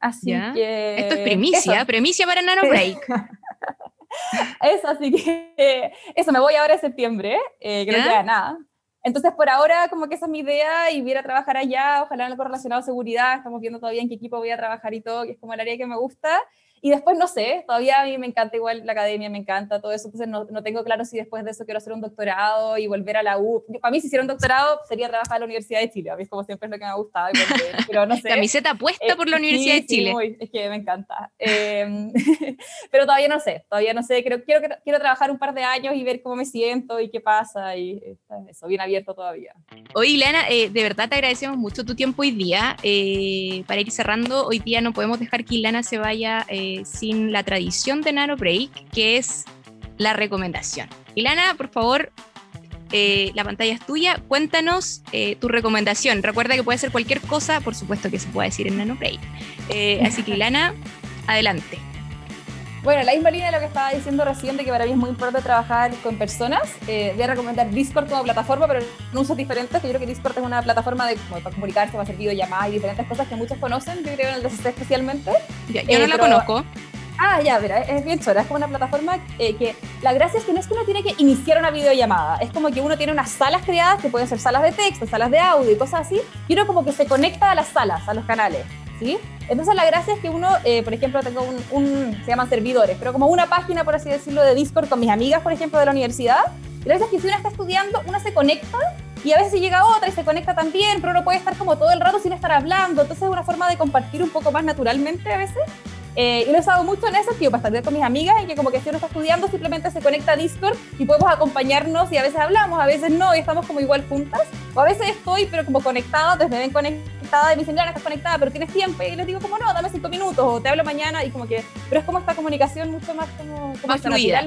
así que... Esto es primicia, primicia para Nano Break. *laughs* eso, así que eso, me voy ahora en septiembre, eh, que no queda nada. Entonces, por ahora, como que esa es mi idea y ir a trabajar allá, ojalá en algo relacionado a seguridad, estamos viendo todavía en qué equipo voy a trabajar y todo, que es como el área que me gusta. Y después no sé, todavía a mí me encanta igual la academia, me encanta todo eso, entonces no, no tengo claro si después de eso quiero hacer un doctorado y volver a la U. Para mí si hiciera un doctorado sería trabajar en la Universidad de Chile, a mí como siempre es lo que me ha gustado, *laughs* pero no sé. Camiseta puesta por la eh, Universidad de Chile. Sí, es que me encanta. Em, *laughs* pero todavía no sé, todavía no sé, quiero, quiero, quiero trabajar un par de años y ver cómo me siento y qué pasa y eso, bien abierto todavía. Oye, Lana, eh, de verdad te agradecemos mucho tu tiempo hoy día. Eh, para ir cerrando, hoy día no podemos dejar que Ilana se vaya eh, sin la tradición de Nano Break, que es la recomendación. Ilana, por favor, eh, la pantalla es tuya. Cuéntanos eh, tu recomendación. Recuerda que puede ser cualquier cosa, por supuesto que se puede decir en Nano Break. así que, Ilana, *laughs* adelante. Bueno, la misma línea de lo que estaba diciendo recién, de que para mí es muy importante trabajar con personas, eh, voy a recomendar Discord como plataforma, pero en usos diferentes. Yo creo que Discord es una plataforma de, para comunicarse, para hacer videollamadas y diferentes cosas que muchos conocen, yo creo en el DCC especialmente. yo no eh, la conozco. Ah, ya, mira, es bien chora, es como una plataforma eh, que la gracia es que no es que uno tiene que iniciar una videollamada, es como que uno tiene unas salas creadas que pueden ser salas de texto, salas de audio y cosas así, y uno como que se conecta a las salas, a los canales. Entonces la gracia es que uno, eh, por ejemplo, tengo un, se llaman servidores, pero como una página, por así decirlo, de Discord con mis amigas, por ejemplo, de la universidad. Y la gracia es que si uno está estudiando, uno se conecta y a veces llega otra y se conecta también, pero uno puede estar como todo el rato sin estar hablando. Entonces es una forma de compartir un poco más naturalmente a veces. Eh, y lo he usado mucho en ese sentido, para estar con mis amigas, en que como que si uno está estudiando, simplemente se conecta a Discord y podemos acompañarnos y a veces hablamos, a veces no, y estamos como igual juntas. O a veces estoy, pero como conectada, entonces me ven conectada y me dicen, estás conectada, pero tienes tiempo. Y les digo, como no, dame cinco minutos o te hablo mañana. Y como que, pero es como esta comunicación mucho más como, más fluida.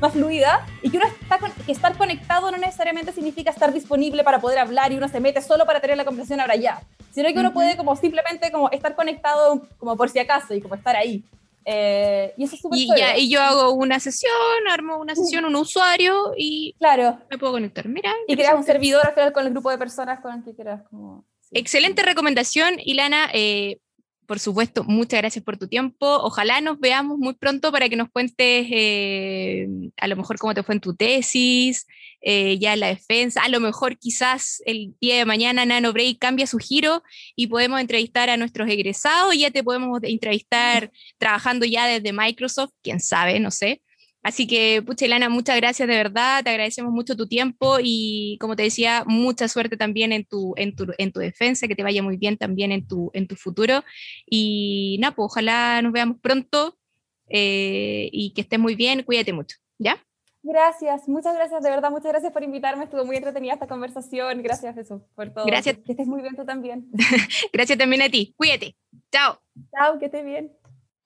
más fluida. Y que uno está que estar conectado no necesariamente significa estar disponible para poder hablar y uno se mete solo para tener la conversación ahora ya. Sino que uno puede como simplemente como estar conectado como por si acaso y como estar ahí. Eh, y eso es súper y, y yo hago una sesión, armo una sesión, un usuario y claro. me puedo conectar. Mira. Y creas un servidor al final con el grupo de personas con el que quieras. Como, Excelente recomendación, Ilana. Eh, por supuesto, muchas gracias por tu tiempo. Ojalá nos veamos muy pronto para que nos cuentes eh, a lo mejor cómo te fue en tu tesis, eh, ya la defensa. A lo mejor quizás el día de mañana Nano Break cambia su giro y podemos entrevistar a nuestros egresados ya te podemos entrevistar trabajando ya desde Microsoft, quién sabe, no sé. Así que, pucha, Ilana, muchas gracias de verdad, te agradecemos mucho tu tiempo y, como te decía, mucha suerte también en tu, en tu, en tu defensa, que te vaya muy bien también en tu, en tu futuro. Y nada, pues ojalá nos veamos pronto eh, y que estés muy bien, cuídate mucho, ¿ya? Gracias, muchas gracias, de verdad, muchas gracias por invitarme, estuvo muy entretenida esta conversación, gracias eso, por todo. Gracias. Que estés muy bien tú también. *laughs* gracias también a ti, cuídate, chao. Chao, que estés bien.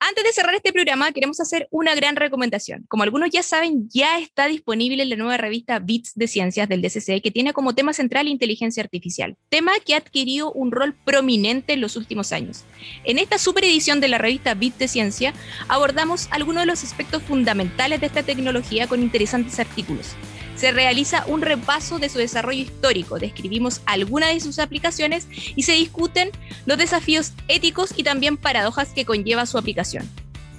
Antes de cerrar este programa, queremos hacer una gran recomendación. Como algunos ya saben, ya está disponible la nueva revista Bits de Ciencias del DCC, que tiene como tema central inteligencia artificial, tema que ha adquirido un rol prominente en los últimos años. En esta superedición de la revista Bits de Ciencia, abordamos algunos de los aspectos fundamentales de esta tecnología con interesantes artículos se realiza un repaso de su desarrollo histórico, describimos algunas de sus aplicaciones y se discuten los desafíos éticos y también paradojas que conlleva su aplicación.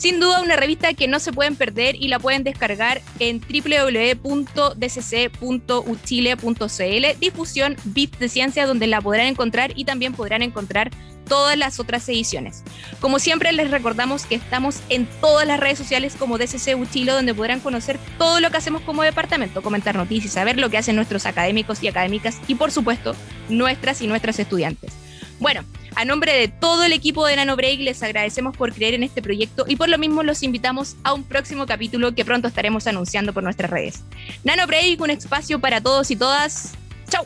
Sin duda una revista que no se pueden perder y la pueden descargar en www.dcc.uchile.cl, difusión Bit de Ciencia, donde la podrán encontrar y también podrán encontrar todas las otras ediciones. Como siempre les recordamos que estamos en todas las redes sociales como DCC Uchilo, donde podrán conocer todo lo que hacemos como departamento, comentar noticias, saber lo que hacen nuestros académicos y académicas y por supuesto nuestras y nuestras estudiantes. Bueno, a nombre de todo el equipo de Nano Break les agradecemos por creer en este proyecto y por lo mismo los invitamos a un próximo capítulo que pronto estaremos anunciando por nuestras redes. Nano Break, un espacio para todos y todas. ¡Chao!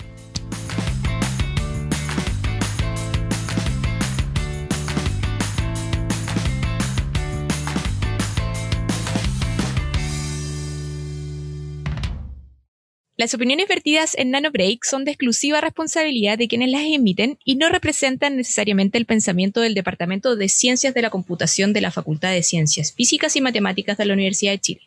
Las opiniones vertidas en Nano Break son de exclusiva responsabilidad de quienes las emiten y no representan necesariamente el pensamiento del Departamento de Ciencias de la Computación de la Facultad de Ciencias Físicas y Matemáticas de la Universidad de Chile.